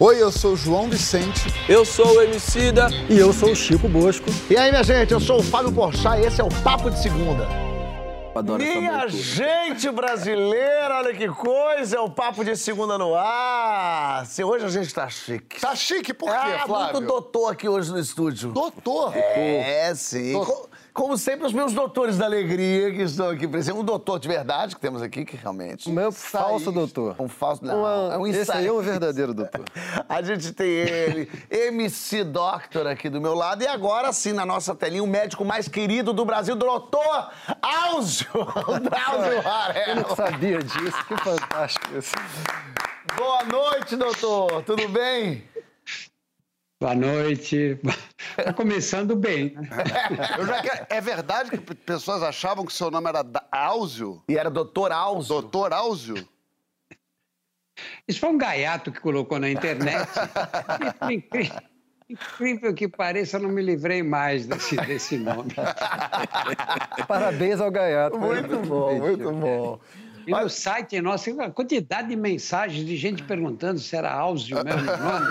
Oi, eu sou o João Vicente. Eu sou o Emicida. E eu sou o Chico Bosco. E aí, minha gente, eu sou o Fábio Porchat e esse é o Papo de Segunda. Adoro Minha gente brasileira, olha que coisa, é o Papo de Segunda no ar. Se hoje a gente tá chique. Tá chique por quê, Ah, Flávio? muito doutor aqui hoje no estúdio. Doutor. É, sim. Doutor. Co- Como sempre, os meus doutores da alegria que estão aqui presentes. Um doutor de verdade que temos aqui, que realmente... O meu falso doutor. Um falso... Não, Uma- é um esse aí é um verdadeiro doutor. A gente tem ele, MC Doctor aqui do meu lado. E agora sim, na nossa telinha, o médico mais querido do Brasil, doutor Áuzio, Eu Varela. não sabia disso, que fantástico isso. Boa noite, doutor. Tudo bem? Boa noite. Tá começando bem, né? Eu já que- é verdade que pessoas achavam que seu nome era Áuzio? E era doutor Áuzio. Doutor Áuzio? Isso foi um gaiato que colocou na internet. Por incri- incrível que pareça, eu não me livrei mais desse, desse nome. Parabéns ao Gaiato. Muito bom, muito bom. E no site nosso, a quantidade de mensagens de gente perguntando se era Áuzio mesmo nome.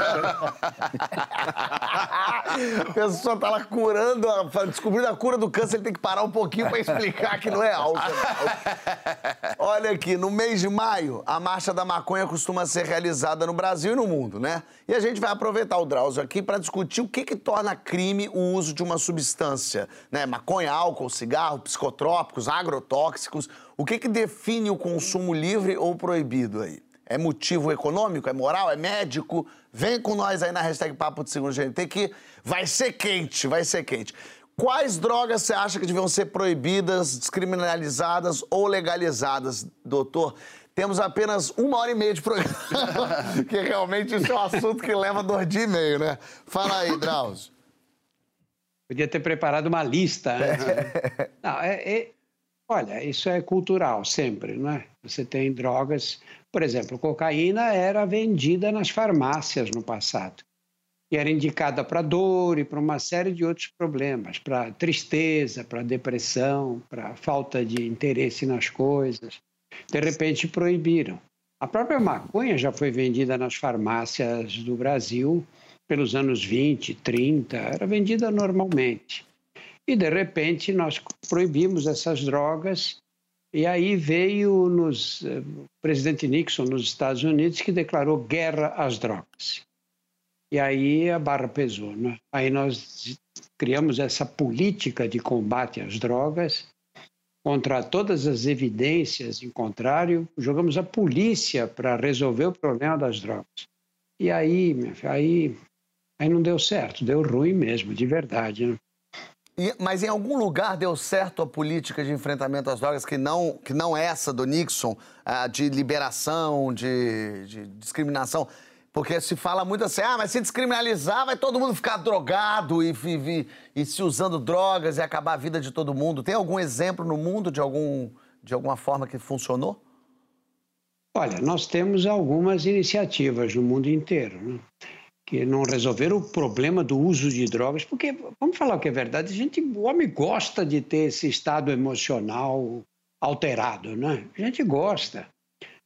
A pessoa tá lá curando, descobrindo a cura do câncer, ele tem que parar um pouquinho para explicar que não é álcool. não. Olha aqui, no mês de maio, a Marcha da Maconha costuma ser realizada no Brasil e no mundo, né? E a gente vai aproveitar o Drauzio aqui para discutir o que, que torna crime o uso de uma substância, né? Maconha, álcool, cigarro, psicotrópicos, agrotóxicos. O que, que define o consumo livre ou proibido aí? É motivo econômico? É moral? É médico? Vem com nós aí na hashtag Papo de Segundo GNT que vai ser quente, vai ser quente. Quais drogas você acha que deviam ser proibidas, descriminalizadas ou legalizadas, doutor? Temos apenas uma hora e meia de programa, que realmente isso é um assunto que leva dois dias e meio, né? Fala aí, Drauzio. Podia ter preparado uma lista antes. né? Não, é, é- olha, isso é cultural sempre, não é? Você tem drogas, por exemplo, cocaína era vendida nas farmácias no passado. E era indicada para dor e para uma série de outros problemas, para tristeza, para depressão, para falta de interesse nas coisas. De repente proibiram. A própria maconha já foi vendida nas farmácias do Brasil pelos anos 20, 30, era vendida normalmente. E, de repente, nós proibimos essas drogas. E aí veio nos, eh, o presidente Nixon, nos Estados Unidos, que declarou guerra às drogas. E aí a barra pesou. Né? Aí nós criamos essa política de combate às drogas contra todas as evidências em contrário, jogamos a polícia para resolver o problema das drogas. E aí, aí, aí não deu certo, deu ruim mesmo, de verdade. Né? E- mas em algum lugar deu certo a política de enfrentamento às drogas que não, que não essa do Nixon, ah, de liberação, de, de discriminação? Porque se fala muito assim, ah, mas se descriminalizar vai todo mundo ficar drogado e, e- e- se usando drogas e acabar a vida de todo mundo. Tem algum exemplo no mundo de, algum, de alguma forma que funcionou? Olha, nós temos algumas iniciativas no mundo inteiro, né? Que não resolveram o problema do uso de drogas, porque, vamos falar o que é verdade, a gente, o homem gosta de ter esse estado emocional alterado, né? A gente gosta.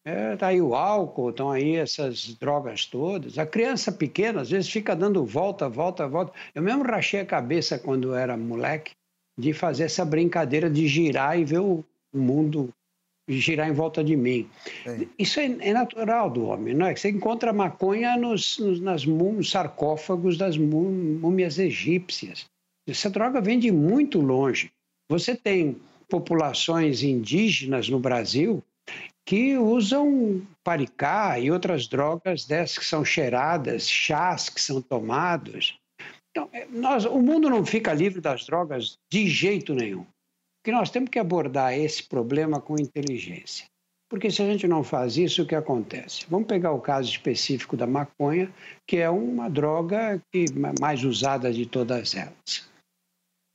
É, tá aí o álcool, estão aí essas drogas todas. A criança pequena, às vezes, fica dando volta, volta, volta. Eu mesmo rachei a cabeça quando era moleque de fazer essa brincadeira de girar e ver o o mundo girar em volta de mim. Sim. Isso é, é natural do homem, não é? Você encontra maconha nos, nos, nas nos sarcófagos das mú- múmias egípcias. Essa droga vem de muito longe. Você tem populações indígenas no Brasil que usam paricá e outras drogas dessas que são cheiradas, chás que são tomados. Então, é, nós, o mundo não fica livre das drogas de jeito nenhum. Que nós temos que abordar esse problema com inteligência. Porque se a gente não faz isso, o que acontece? Vamos pegar o caso específico da maconha, que é uma droga que, mais usada de todas elas.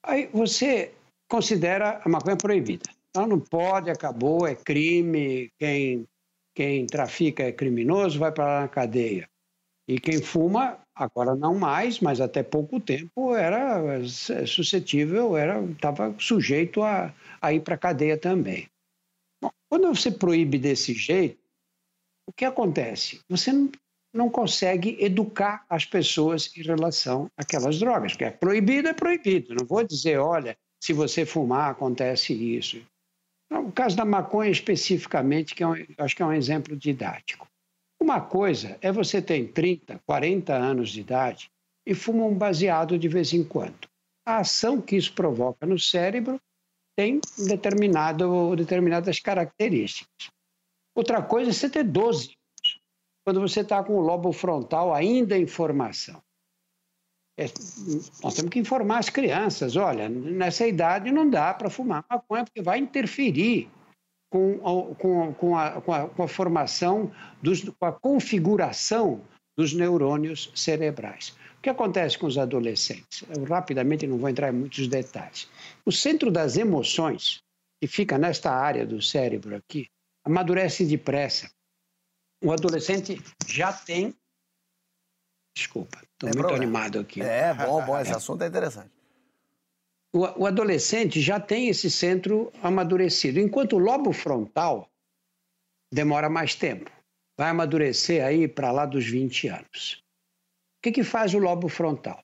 Aí você considera a maconha proibida. Então não pode, acabou, é crime, quem, quem trafica é criminoso, vai para a cadeia. E quem fuma, agora não mais, mas até pouco tempo era suscetível, era estava sujeito a, a ir para a cadeia também. Bom, quando você proíbe desse jeito, o que acontece? Você não, não consegue educar as pessoas em relação àquelas drogas, porque é proibido, é proibido. Não vou dizer, olha, se você fumar acontece isso. O caso da maconha especificamente, que é um, acho que é um exemplo didático. Uma coisa é você ter 30, 40 anos de idade e fuma um baseado de vez em quando. A ação que isso provoca no cérebro tem determinado, determinadas características. Outra coisa é você ter 12 anos, quando você está com o lobo frontal ainda em formação. É, nós temos que informar as crianças: olha, nessa idade não dá para fumar maconha, porque vai interferir com, com, com, a, com, a, com a formação, dos, com a configuração dos neurônios cerebrais. O que acontece com os adolescentes? Eu rapidamente não vou entrar em muitos detalhes. O centro das emoções, que fica nesta área do cérebro aqui, amadurece depressa. O adolescente já tem. Desculpa, estou é muito problema. animado aqui. É, bom, bom, esse é. assunto é interessante. O, o adolescente já tem esse centro amadurecido, enquanto o lobo frontal demora mais tempo. Vai amadurecer aí para lá dos 20 anos. O que, que faz o lobo frontal?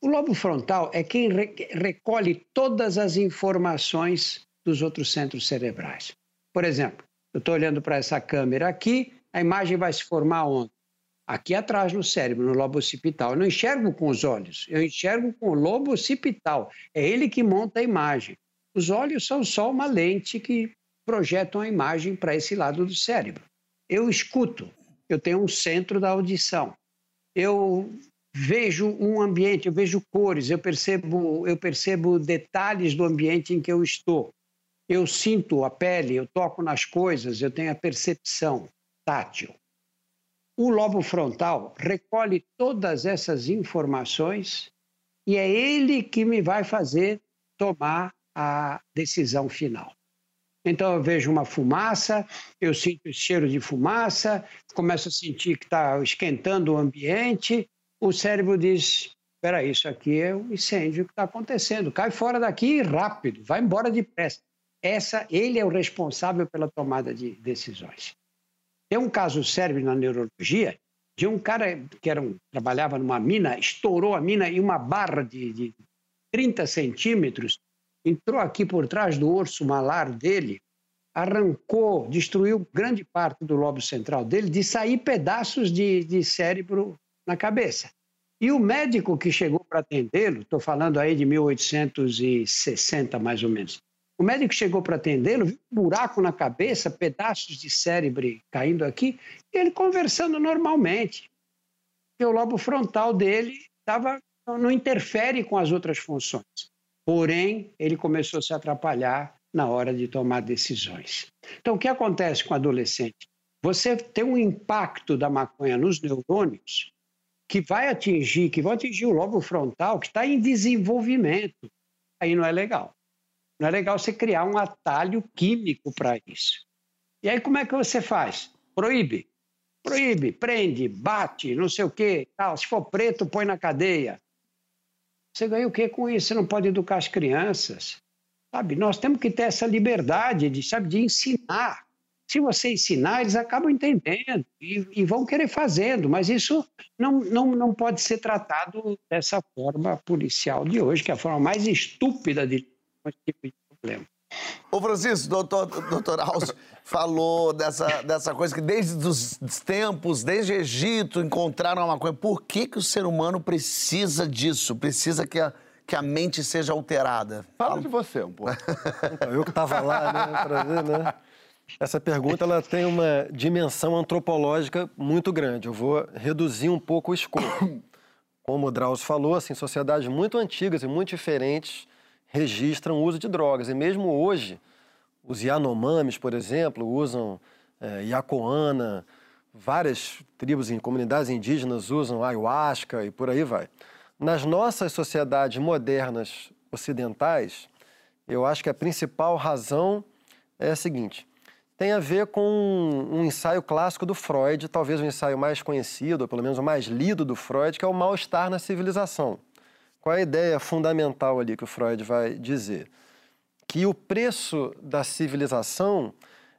O lobo frontal é quem re recolhe todas as informações dos outros centros cerebrais. Por exemplo, eu estou olhando para essa câmera aqui, a imagem vai se formar onde? Aqui atrás no cérebro, no lobo occipital. Eu não enxergo com os olhos, eu enxergo com o lobo occipital. É ele que monta a imagem. Os olhos são só uma lente que projetam a imagem para esse lado do cérebro. Eu escuto, eu tenho um centro da audição. Eu vejo um ambiente, eu vejo cores, eu percebo, eu percebo detalhes do ambiente em que eu estou eu sinto a pele, eu toco nas coisas, eu tenho a percepção tátil. O lobo frontal recolhe todas essas informações e é ele que me vai fazer tomar a decisão final. Então eu vejo uma fumaça, eu sinto o cheiro de fumaça, começo a sentir que está esquentando o ambiente, o cérebro diz: espera, isso aqui é um incêndio que está acontecendo, cai fora daqui rápido, vai embora depressa essa, ele é o responsável pela tomada de decisões. Tem um caso cérebro na neurologia de um cara que era um, trabalhava numa mina, estourou a mina e uma barra de, de 30 centímetros entrou aqui por trás do orso malar dele, arrancou, destruiu grande parte do lobo central dele, de sair pedaços de, de cérebro na cabeça. E o médico que chegou para atendê-lo, estou falando aí de 1860 mais ou menos, o médico chegou para atendê-lo, viu um buraco na cabeça, pedaços de cérebro caindo aqui, e ele conversando normalmente. Porque o lobo frontal dele tava, não interfere com as outras funções. Porém, ele começou a se atrapalhar na hora de tomar decisões. Então, o que acontece com o adolescente? Você tem um impacto da maconha nos neurônios que vai atingir, que vai atingir o lobo frontal, que está em desenvolvimento. Aí não é legal. Não é legal você criar um atalho químico para isso. E aí como é que você faz? Proíbe. Proíbe, prende, bate, não sei o quê. Tal. Se for preto, põe na cadeia. Você ganha o quê com isso? Você não pode educar as crianças. Sabe? Nós temos que ter essa liberdade de, sabe, de ensinar. Se você ensinar, eles acabam entendendo e, e, vão querer fazendo, mas isso não, não, não pode ser tratado dessa forma policial de hoje, que é a forma mais estúpida de esse tipo de problema. Ô Francisco, doutor, doutor Alves falou dessa, dessa coisa que desde os tempos, desde o Egito, encontraram a maconha. Por que, que o ser humano precisa disso? Precisa que a, que a mente seja alterada? Fala de você um pouco. Então, eu que estava lá, né, pra ver, né? Essa pergunta ela tem uma dimensão antropológica muito grande. Eu vou reduzir um pouco o escopo. Como o Drauzio falou, assim, sociedades muito antigas e muito diferentes registram o uso de drogas. E mesmo hoje, os Yanomamis, por exemplo, usam é, Yacoana, várias tribos e comunidades indígenas usam ayahuasca e por aí vai. Nas nossas sociedades modernas ocidentais, eu acho que a principal razão é a seguinte: tem a ver com um ensaio clássico do Freud, talvez o ensaio mais conhecido, ou pelo menos o mais lido do Freud, que é o mal-estar na civilização. Qual é a ideia fundamental ali que o Freud vai dizer? Que o preço da civilização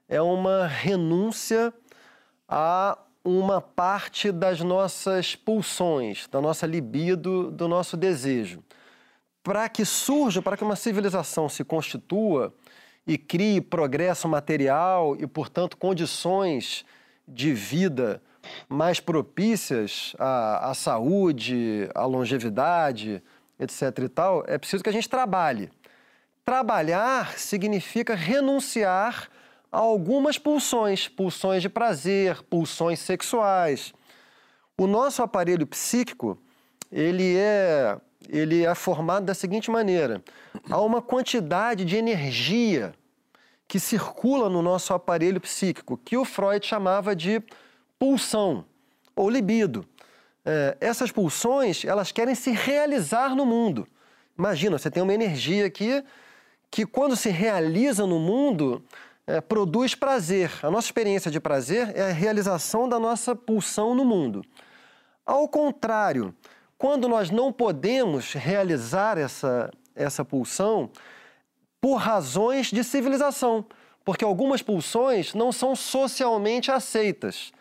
é uma renúncia a uma parte das nossas pulsões, da nossa libido, do nosso desejo. Para que surja, para que uma civilização se constitua e crie progresso material e, portanto, condições de vida mais propícias à, à saúde, à longevidade, etc. e tal, é preciso que a gente trabalhe. Trabalhar significa renunciar a algumas pulsões, pulsões de prazer, pulsões sexuais. O nosso aparelho psíquico, ele é, ele é formado da seguinte maneira: há uma quantidade de energia que circula no nosso aparelho psíquico, que o Freud chamava de pulsão ou libido. É, essas pulsões, elas querem se realizar no mundo. Imagina, você tem uma energia aqui que, quando se realiza no mundo, é, produz prazer. A nossa experiência de prazer é a realização da nossa pulsão no mundo. Ao contrário, quando nós não podemos realizar essa, essa pulsão por razões de civilização, porque algumas pulsões não são socialmente aceitas.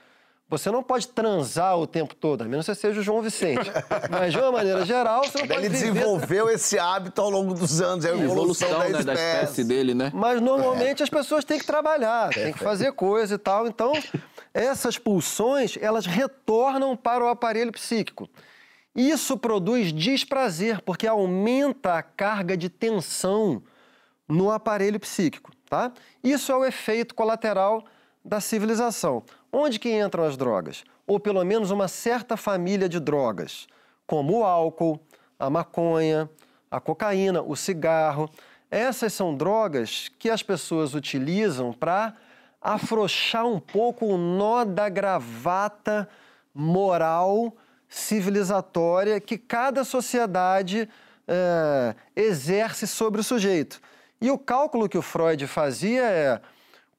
Você não pode transar o tempo todo, a menos que você seja o João Vicente. Mas, de uma maneira geral, você não pode Ele viver... desenvolveu esse hábito ao longo dos anos, é a evolução, evolução da, né, espécie. da espécie dele, né? Mas, normalmente, as pessoas têm que trabalhar, têm que fazer coisa e tal. Então, essas pulsões, elas retornam para o aparelho psíquico. Isso produz desprazer, porque aumenta a carga de tensão no aparelho psíquico, tá? Isso é o efeito colateral da civilização. Onde que entram as drogas? Ou pelo menos uma certa família de drogas, como o álcool, a maconha, a cocaína, o cigarro. Essas são drogas que as pessoas utilizam para afrouxar um pouco o nó da gravata moral civilizatória que cada sociedade é, exerce sobre o sujeito. E o cálculo que o Freud fazia é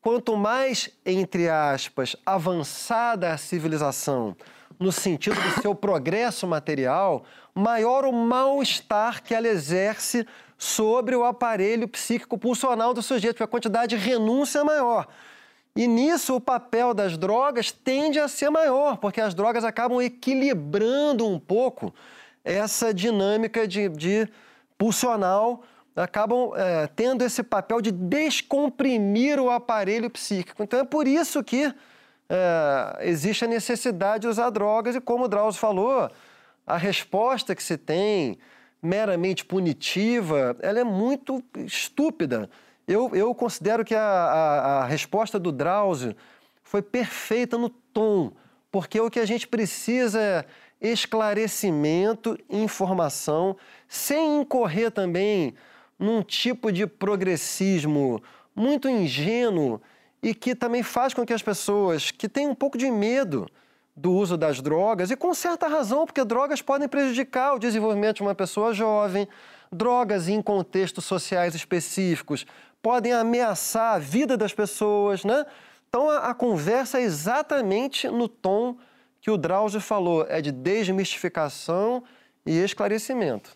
quanto mais, entre aspas, avançada a civilização, no sentido do seu progresso material, maior o mal-estar que ela exerce sobre o aparelho psíquico pulsional do sujeito, porque a quantidade de renúncia é maior. E nisso o papel das drogas tende a ser maior, porque as drogas acabam equilibrando um pouco essa dinâmica de, de pulsional acabam é, tendo esse papel de descomprimir o aparelho psíquico. Então é por isso que é, existe a necessidade de usar drogas e, como o Drauzio falou, a resposta que se tem, meramente punitiva, ela é muito estúpida. Eu, eu considero que a, a, a resposta do Drauzio foi perfeita no tom, porque o que a gente precisa é esclarecimento, informação, sem incorrer também num tipo de progressismo muito ingênuo e que também faz com que as pessoas que têm um pouco de medo do uso das drogas, e com certa razão, porque drogas podem prejudicar o desenvolvimento de uma pessoa jovem, drogas em contextos sociais específicos podem ameaçar a vida das pessoas, né? Então a, a conversa é exatamente no tom que o Drauzio falou, é de desmistificação e esclarecimento.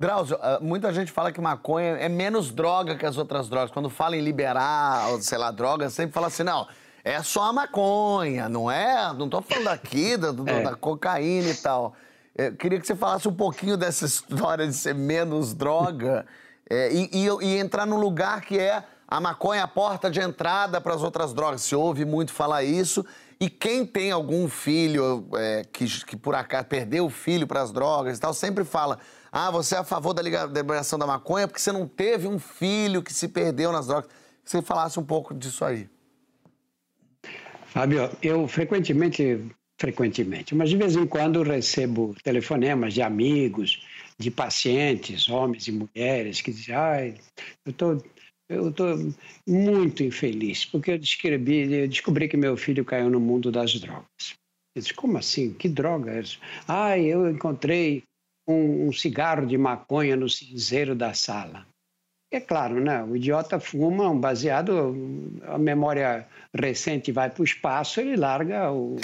Drauzio, ah, muita gente fala que maconha é menos droga que as outras drogas. Quando fala em liberar, sei lá, drogas, sempre fala assim, não, é só a maconha, não é? Não tô falando aqui da, é. da cocaína e tal. Eu queria que você falasse um pouquinho dessa história de ser menos droga é, e, e, e, entrar no lugar que é a maconha a porta de entrada para as outras drogas. Se ouve muito falar isso. E quem tem algum filho é, que, que por acaso perdeu o filho para as drogas e tal, sempre fala ah, você é a favor da liberação da maconha porque você não teve um filho que se perdeu nas drogas. Que você falasse um pouco disso aí. Fábio, eu frequentemente, frequentemente, mas de vez em quando recebo telefonemas de amigos, de pacientes, homens e mulheres, que dizem, ai, eu tô, eu estou muito infeliz, porque eu descrevi, eu descobri que meu filho caiu no mundo das drogas. Eu disse, como assim? Que drogas? Ai, eu encontrei um, um cigarro de maconha no cinzeiro da sala. É claro, né? O idiota fuma um baseado, a memória recente vai para o espaço, ele larga o,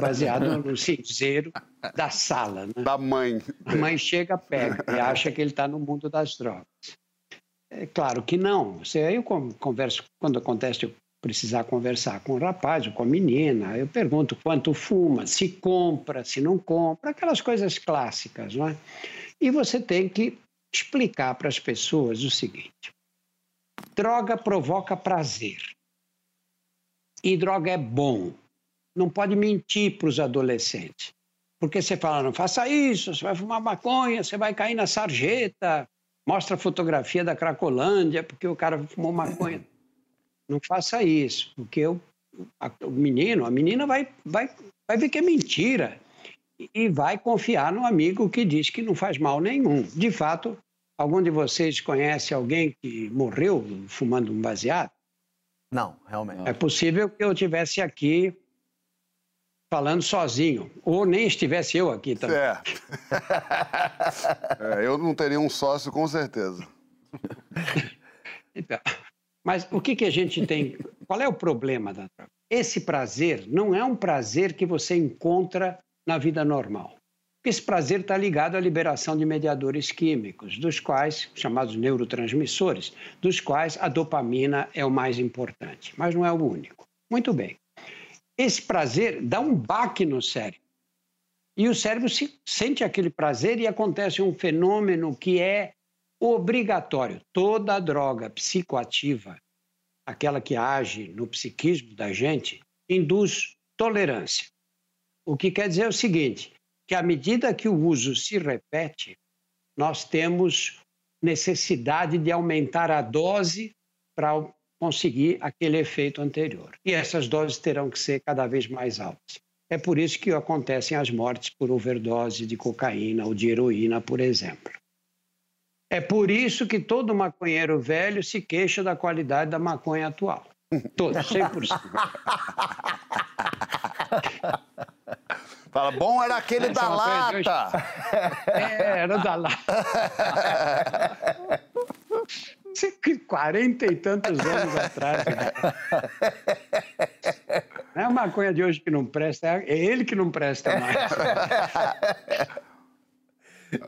baseado no cinzeiro da sala. Né? Da mãe. A mãe chega, pega e acha que ele está no mundo das drogas. É claro que não. Você, eu converso, quando acontece precisar conversar com o rapaz ou com a menina, eu pergunto quanto fuma, se compra, se não compra, aquelas coisas clássicas, não é? E você tem que explicar para as pessoas o seguinte: droga provoca prazer. E droga é bom. Não pode mentir para os adolescentes. Porque você fala, não faça isso, você vai fumar maconha, você vai cair na sarjeta, mostra a fotografia da Cracolândia, porque o cara fumou maconha. Não faça isso, porque o, a, o menino, a menina vai, vai, vai ver que é mentira e vai confiar no amigo que diz que não faz mal nenhum. De fato, algum de vocês conhece alguém que morreu fumando um baseado? Não, realmente. É possível que eu tivesse aqui falando sozinho, ou nem estivesse eu aqui também. Certo. é, eu não teria um sócio com certeza. Então, mas o que, que a gente tem? Qual é o problema da droga? Esse prazer não é um prazer que você encontra na vida normal. Esse prazer está ligado à liberação de mediadores químicos, dos quais, chamados neurotransmissores, dos quais a dopamina é o mais importante, mas não é o único. Muito bem. Esse prazer dá um baque no cérebro. E o cérebro se, sente aquele prazer e acontece um fenômeno que é obrigatório. Toda droga psicoativa, aquela que age no psiquismo da gente, induz tolerância. O que quer dizer o seguinte: que à medida que o uso se repete, nós temos necessidade de aumentar a dose para conseguir aquele efeito anterior. E essas doses terão que ser cada vez mais altas. É por isso que acontecem as mortes por overdose de cocaína ou de heroína, por exemplo. É por isso que todo maconheiro velho se queixa da qualidade da maconha atual. Todo, 100%. Fala, bom era aquele Essa da lata. É, era da lata. 40 e tantos anos atrás. Né? Não é a maconha de hoje que não presta, é ele que não presta mais.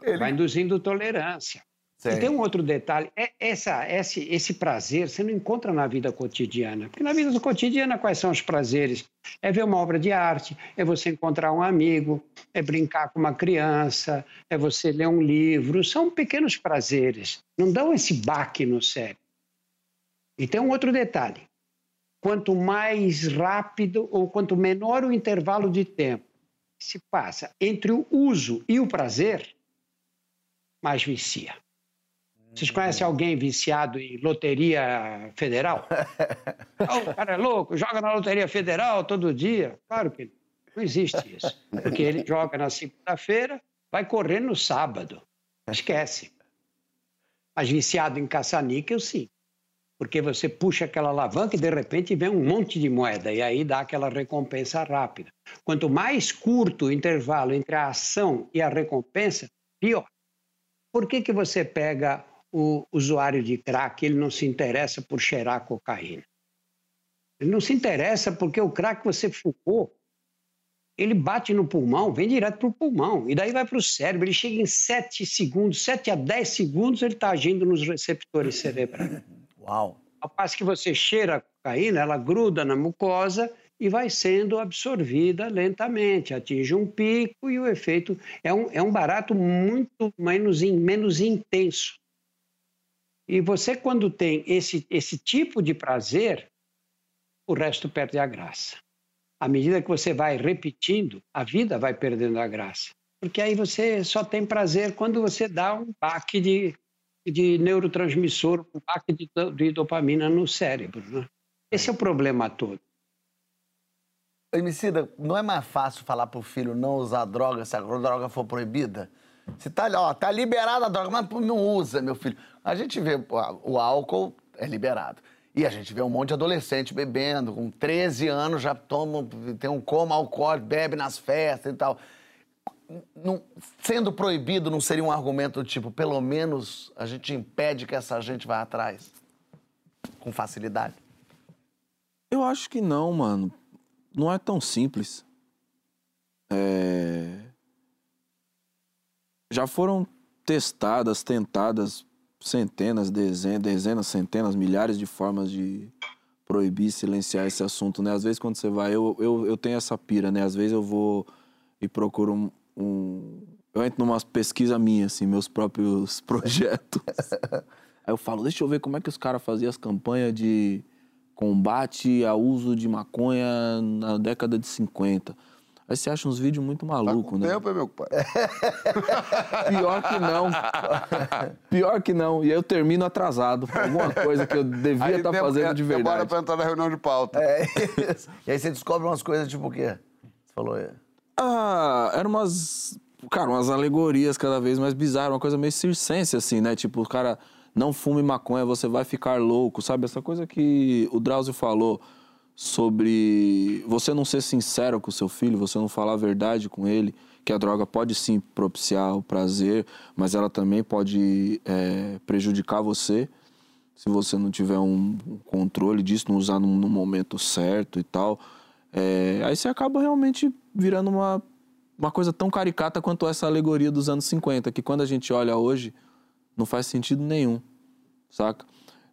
Ele... Vai induzindo tolerância. Sim. E tem um outro detalhe, é essa, esse, esse prazer você não encontra na vida cotidiana. Porque na vida cotidiana, quais são os prazeres? É ver uma obra de arte, é você encontrar um amigo, é brincar com uma criança, é você ler um livro. São pequenos prazeres, não dão esse baque no cérebro. E tem um outro detalhe: quanto mais rápido ou quanto menor o intervalo de tempo se passa entre o uso e o prazer, mais vicia. Vocês conhecem alguém viciado em loteria federal? oh, o cara é louco, joga na loteria federal todo dia. Claro que não existe isso. Porque ele joga na segunda-feira, vai correr no sábado. Esquece. Mas viciado em caça-níquel, sim. Porque você puxa aquela alavanca e de repente vem um monte de moeda e aí dá aquela recompensa rápida. Quanto mais curto o intervalo entre a ação e a recompensa, pior. Por que, que você pega o usuário de crack ele não se interessa por cheirar cocaína. Ele não se interessa porque o crack que você fumou, ele bate no pulmão, vem direto para o pulmão, e daí vai para o cérebro. Ele chega em 7 segundos, 7 a 10 segundos, ele está agindo nos receptores cerebrais. Uau! Ao passo que você cheira a cocaína, ela gruda na mucosa e vai sendo absorvida lentamente, atinge um pico e o efeito é um, é um barato muito menos, menos intenso. E você, quando tem esse, esse tipo de prazer, o resto perde a graça. À medida que você vai repetindo, a vida vai perdendo a graça. Porque aí você só tem prazer quando você dá um baque de, de neurotransmissor, um baque de, de dopamina no cérebro. Né? Esse é o problema todo. Emicida, não é mais fácil falar para o filho não usar droga se a droga for proibida? Se tá, ó, tá liberada a droga, mas não usa, meu filho. A gente vê o álcool é liberado. E a gente vê um monte de adolescente bebendo, com 13 anos já toma, tem um coma alcoólico, bebe nas festas e tal. Não, sendo proibido, não seria um argumento tipo, pelo menos a gente impede que essa gente vá atrás com facilidade? Eu acho que não, mano. Não é tão simples. É... Já foram testadas, tentadas centenas, dezenas, dezenas, centenas, milhares de formas de proibir, silenciar esse assunto, né? Às vezes quando você vai, eu, eu, eu tenho essa pira, né? Às vezes eu vou e procuro um, um... eu entro numa pesquisa minha, assim, meus próprios projetos. Aí eu falo, deixa eu ver como é que os caras faziam as campanhas de combate ao uso de maconha na década de 50. Aí você acha uns vídeos muito Tá malucos, com né? tempo, meu pai? Pior que não. Pior que não. E aí eu termino atrasado. por Alguma coisa que eu devia estar dem- fazendo é, de Demora verdade. pra entrar na reunião de pauta. É isso. E aí você descobre umas coisas tipo o quê? Você falou. é. Ah, eram umas. Cara, umas alegorias cada vez mais bizarras, uma coisa meio circense, assim, né? Tipo, o cara não fume maconha, você vai ficar louco, sabe? Essa coisa que o Drauzio falou sobre você não ser sincero com o seu filho, você não falar a verdade com ele, que a droga pode sim propiciar o prazer, mas ela também pode é, prejudicar você se você não tiver um controle disso, não usar no, no momento certo e tal. É, aí você acaba realmente virando uma, uma coisa tão caricata quanto essa alegoria dos anos 50, que quando a gente olha hoje, não faz sentido nenhum, saca?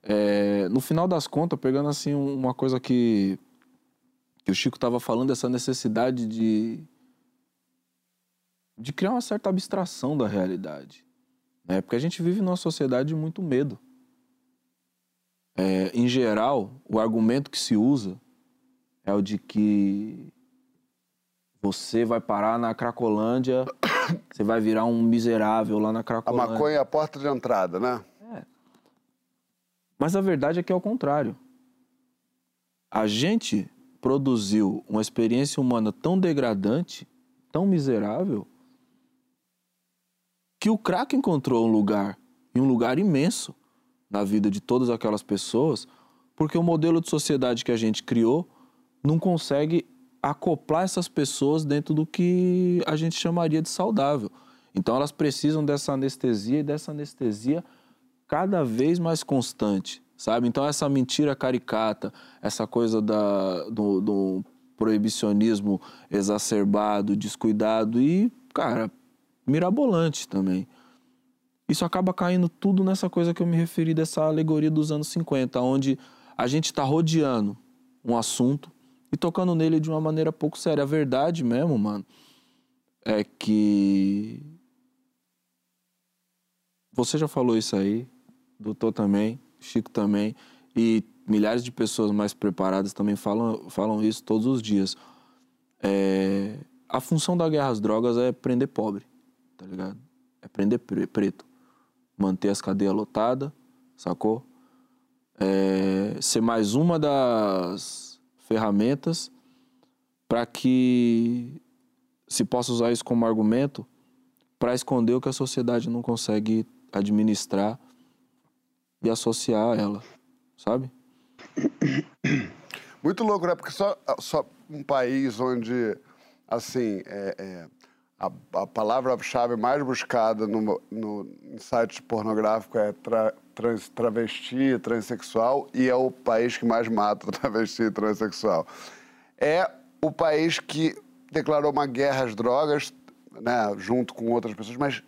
É, no final das contas, pegando assim um- uma coisa que, que o Chico estava falando, essa necessidade de, de criar uma certa abstração da realidade. Né? Porque a gente vive numa sociedade de muito medo. É, em geral, o argumento que se usa é o de que você vai parar na Cracolândia, você vai virar um miserável lá na A Cracolândia. maconha é a porta de entrada, né? Mas a verdade é que é o contrário. A gente produziu uma experiência humana tão degradante, tão miserável, que o crack encontrou um lugar, e um lugar imenso, na vida de todas aquelas pessoas, porque o modelo de sociedade que a gente criou não consegue acoplar essas pessoas dentro do que a gente chamaria de saudável. Então elas precisam dessa anestesia e dessa anestesia cada vez mais constante, sabe? Então essa mentira caricata, essa coisa da, do, do proibicionismo exacerbado, descuidado e, cara, mirabolante também. Isso acaba caindo tudo nessa coisa que eu me referi dessa alegoria dos anos 50, onde a gente está rodeando um assunto e tocando nele de uma maneira pouco séria. A verdade mesmo, mano, é que você já falou isso aí, doutor também, Chico também, e milhares de pessoas mais preparadas também falam, falam isso todos os dias. É, a função da guerra às drogas é prender pobre, tá ligado? É prender pre- preto. Manter as cadeias lotadas, sacou? É, ser mais uma das ferramentas para que se possa usar isso como argumento para esconder o que a sociedade não consegue administrar e associar ela, sabe? Muito louco, né? Porque só, só um país onde, assim, é, é, a, a palavra-chave mais buscada no, no, em site pornográfico é tra, trans, travesti, transexual, e é o país que mais mata travesti e transexual. É o país que declarou uma guerra às drogas, né, junto com outras pessoas, mas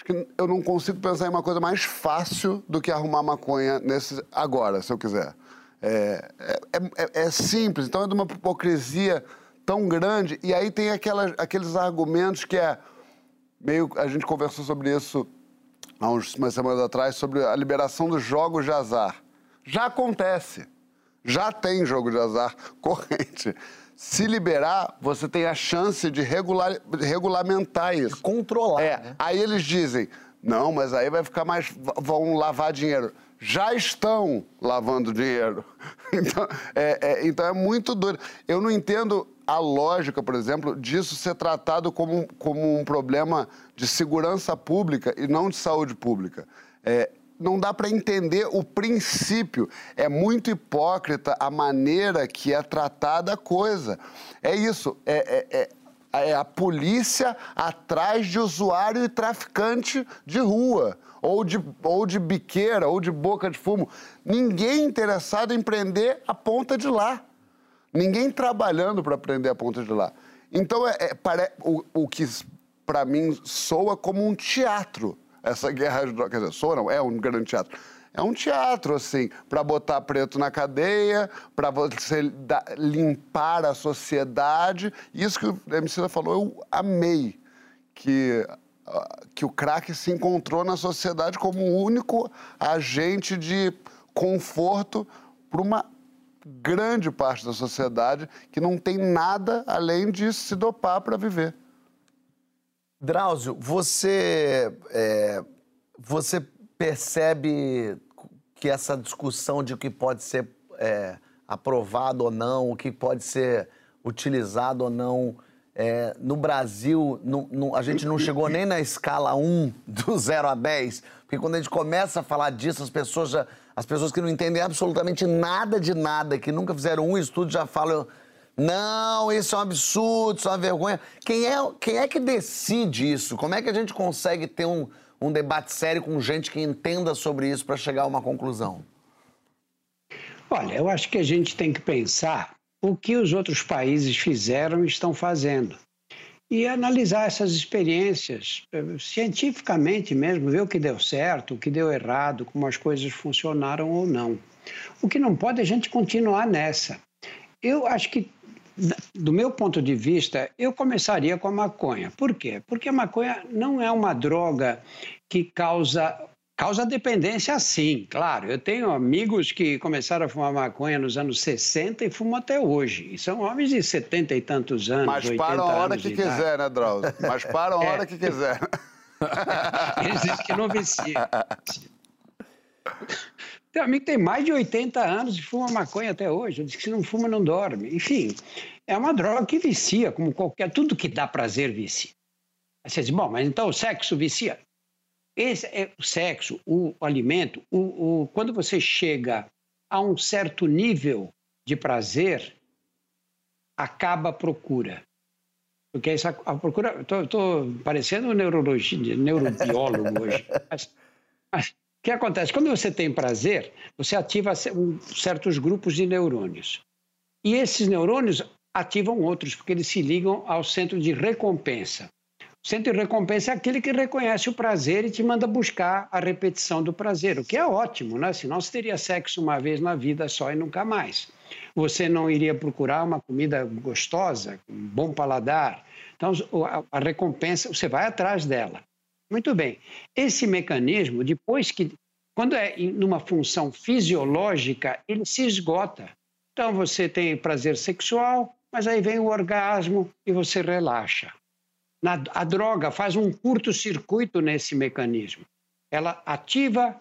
acho que eu não consigo pensar em uma coisa mais fácil do que arrumar maconha nesse, agora, se eu quiser. É, é, é- é simples, então é de uma hipocrisia tão grande. E aí tem aquelas, aqueles argumentos que é meio. A gente conversou sobre isso há umas semanas atrás, sobre a liberação dos jogos de azar. Já acontece. Já tem jogo de azar corrente. Se liberar, você tem a chance de regular, regulamentar isso. Controlar. É, né? aí eles dizem, não, mas aí vai ficar mais. vão lavar dinheiro. Já estão lavando dinheiro. Então é, é- então é muito doido. Eu não entendo a lógica, por exemplo, disso ser tratado como, um- como um problema de segurança pública e não de saúde pública. É, não dá para entender o princípio. É muito hipócrita a maneira que é tratada a coisa. É isso. É, é- é- é a polícia atrás de usuário e traficante de rua, ou de, ou de biqueira, ou de boca de fumo. Ninguém interessado em prender a ponta de lá. Ninguém trabalhando para prender a ponta de lá. Então, é, é- o, o que para mim soa como um teatro, essa guerra de drogas. Quer dizer, soa não, é um grande teatro. é um teatro, assim, para botar preto na cadeia, para você da, limpar a sociedade. Isso que o Emicida falou, eu amei. Que, uh, que o crack se encontrou na sociedade como o único agente de conforto para uma grande parte da sociedade que não tem nada além de se dopar para viver. Drauzio, você, é, você percebe que essa discussão de o que pode ser é, aprovado ou não, o que pode ser utilizado ou não, é, no Brasil, no, no, a gente não chegou nem na escala 1 do 0 a 10, porque quando a gente começa a falar disso, as pessoas já as pessoas que não entendem absolutamente nada de nada, que nunca fizeram um estudo, já falam: não, isso é um absurdo, isso é uma vergonha. Quem é, quem é que decide isso? Como é que a gente consegue ter um, um debate sério com gente que entenda sobre isso para chegar a uma conclusão? Olha, eu acho que a gente tem que pensar o que os outros países fizeram e estão fazendo e analisar essas experiências eh, cientificamente mesmo, ver o que deu certo, o que deu errado, como as coisas funcionaram ou não. O que não pode é a gente continuar nessa. Eu acho que, do meu ponto de vista, eu começaria com a maconha. Por quê? Porque a maconha não é uma droga que causa Causa dependência, sim, claro. Eu tenho amigos que começaram a fumar maconha nos anos 60 e fumam até hoje. E são homens de 70 e tantos anos. Mas para a hora que quiser, né, Drauzio? Mas para a hora é. que quiser. Eles dizem que não vicia. Tem um amigo que tem mais de 80 anos e fuma maconha até hoje. Eu disse que se não fuma, não dorme. Enfim, é uma droga que vicia, como qualquer. Tudo que dá prazer vicia. Aí você diz, bom, mas então o sexo vicia? Esse é o sexo, o, o alimento. O, o, quando você chega a um certo nível de prazer, acaba a procura. Porque essa, a procura. Estou parecendo um neurologista, neurobiólogo hoje. Mas, mas o que acontece? Quando você tem prazer, você ativa certos grupos de neurônios. E esses neurônios ativam outros, porque eles se ligam ao centro de recompensa. O centro de recompensa é aquele que reconhece o prazer e te manda buscar a repetição do prazer, o que é ótimo, né? Senão você teria sexo uma vez na vida só e nunca mais. Você não iria procurar uma comida gostosa, um bom paladar. Então, a recompensa, você vai atrás dela. Muito bem. Esse mecanismo, depois que, quando é numa função fisiológica, ele se esgota. Então, você tem prazer sexual, mas aí vem o orgasmo e você relaxa. Na, a droga faz um curto-circuito nesse mecanismo. Ela ativa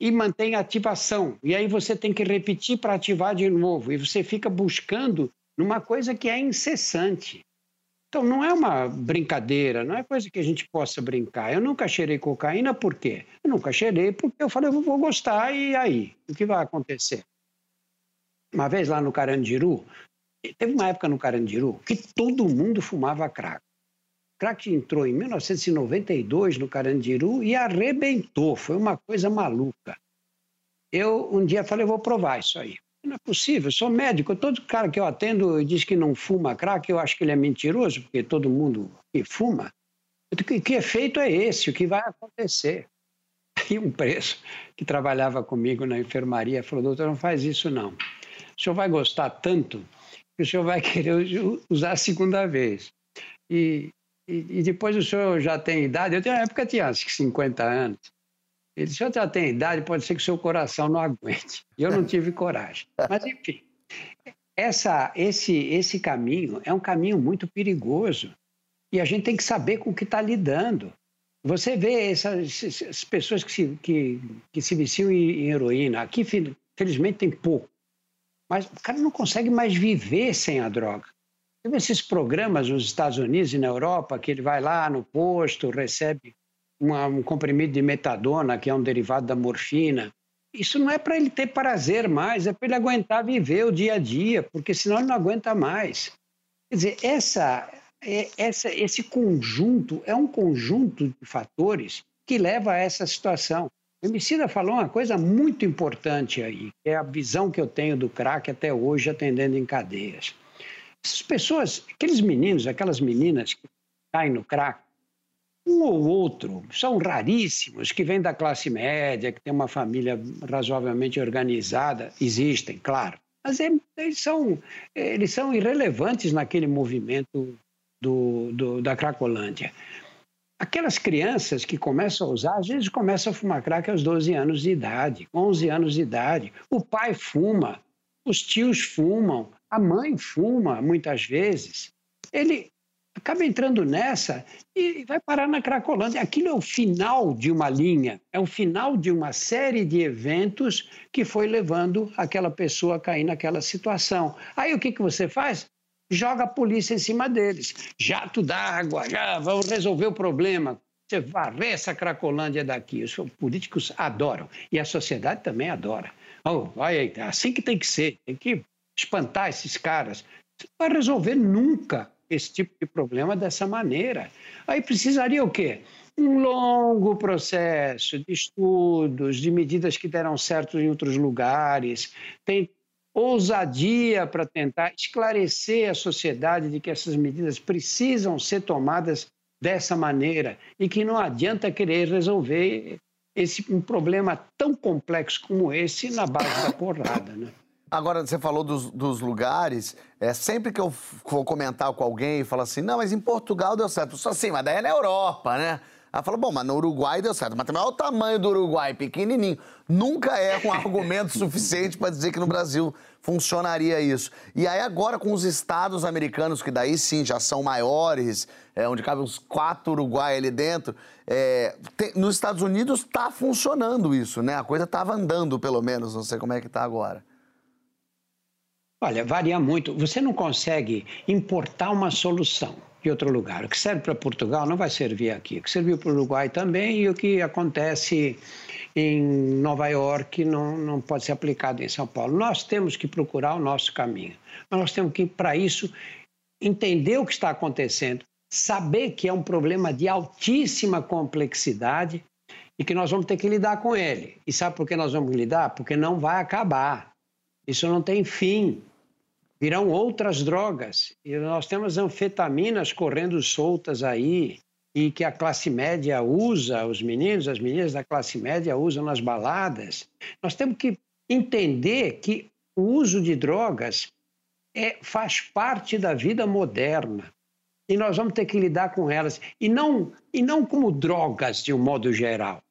e mantém a ativação. E aí você tem que repetir para ativar de novo. E você fica buscando numa coisa que é incessante. Então não é uma brincadeira, não é coisa que a gente possa brincar. Eu nunca cheirei cocaína, por quê? Eu nunca cheirei porque eu falei, eu vou gostar, e aí? O que vai acontecer? Uma vez lá no Carandiru, teve uma época no Carandiru que todo mundo fumava crack crack entrou em 1992 no Carandiru e arrebentou, foi uma coisa maluca. Eu um dia falei, vou provar isso aí. Não é possível, sou médico, todo cara que eu atendo diz que não fuma crack, eu acho que ele é mentiroso, porque todo mundo que fuma. Que, que efeito é esse? O que vai acontecer? E um preço que trabalhava comigo na enfermaria falou, doutor, não faz isso não. O senhor vai gostar tanto que o senhor vai querer usar a segunda vez. E e, e, depois o senhor já tem idade, eu na época tinha acho que 50 anos. Ele disse, já tem idade, pode ser que seu coração não aguente. E eu não tive coragem. Mas, enfim, essa, esse, esse caminho é um caminho muito perigoso. E a gente tem que saber com o que está lidando. Você vê essas, essas pessoas que se, que, que se viciam em, em heroína. Aqui, felizmente, tem pouco. Mas o cara não consegue mais viver sem a droga. Teve esses programas nos Estados Unidos e na Europa que ele vai lá no posto, recebe uma, um comprimido de metadona, que é um derivado da morfina. Isso não é para ele ter prazer mais, é para ele aguentar viver o dia a dia, porque senão ele não aguenta mais. Quer dizer, essa, é, essa, esse conjunto é um conjunto de fatores que leva a essa situação. O Emicida falou uma coisa muito importante aí, que é a visão que eu tenho do crack até hoje atendendo em cadeias. Essas pessoas, aqueles meninos, aquelas meninas que caem no crack, um ou outro, são raríssimos, que vêm da classe média, que tem uma família razoavelmente organizada, existem, claro, mas é, eles, são, eles são irrelevantes naquele movimento do, do, da Cracolândia. Aquelas crianças que começam a usar, às vezes começam a fumar crack aos 12 anos de idade, 11 anos de idade. O pai fuma, os tios fumam, a mãe fuma muitas vezes. Ele acaba entrando nessa e vai parar na Cracolândia. Aquilo é o final de uma linha, é o final de uma série de eventos que foi levando aquela pessoa a cair naquela situação. Aí o que, que você faz? Joga a polícia em cima deles. Jato d'água, já vamos resolver o problema. Você varrer essa Cracolândia daqui. Os políticos adoram. E a sociedade também adora. Oh, olha aí, é assim que tem que ser. Tem que espantar esses caras. Não vai resolver nunca esse tipo de problema dessa maneira. Aí precisaria o quê? Um longo processo de estudos, de medidas que deram certo em outros lugares, tem ousadia para tentar esclarecer a sociedade de que essas medidas precisam ser tomadas dessa maneira e que não adianta querer resolver esse um problema tão complexo como esse na base da porrada, né? Agora, você falou dos, dos, lugares, é, sempre que eu vou comentar com alguém e falo assim, não, mas em Portugal deu certo. Só assim, mas daí é na Europa, né? Ela fala, bom, mas no Uruguai deu certo. Mas também olha o tamanho do Uruguai, pequenininho. Nunca é um argumento suficiente para dizer que no Brasil funcionaria isso. E aí agora com os estados americanos, que daí sim já são maiores, é, onde cabem uns quatro Uruguai ali dentro, é, tem, nos Estados Unidos está funcionando isso, né? A coisa estava andando, pelo menos, não sei como é que está agora. Olha, varia muito. Você não consegue importar uma solução de outro lugar. O que serve para Portugal não vai servir aqui. O que serviu para o Uruguai também e o que acontece em Nova York não, não pode ser aplicado em São Paulo. Nós temos que procurar o nosso caminho. Nós temos que, para isso, entender o que está acontecendo, saber que é um problema de altíssima complexidade e que nós vamos ter que lidar com ele. E sabe por que nós vamos lidar? Porque não vai acabar. Isso não tem fim virão outras drogas. E nós temos anfetaminas correndo soltas aí, e que a classe média usa, os meninos, as meninas da classe média usam nas baladas. Nós temos que entender que o uso de drogas é, faz parte da vida moderna. E nós vamos ter que lidar com elas. E não, e não como drogas, de um modo geral.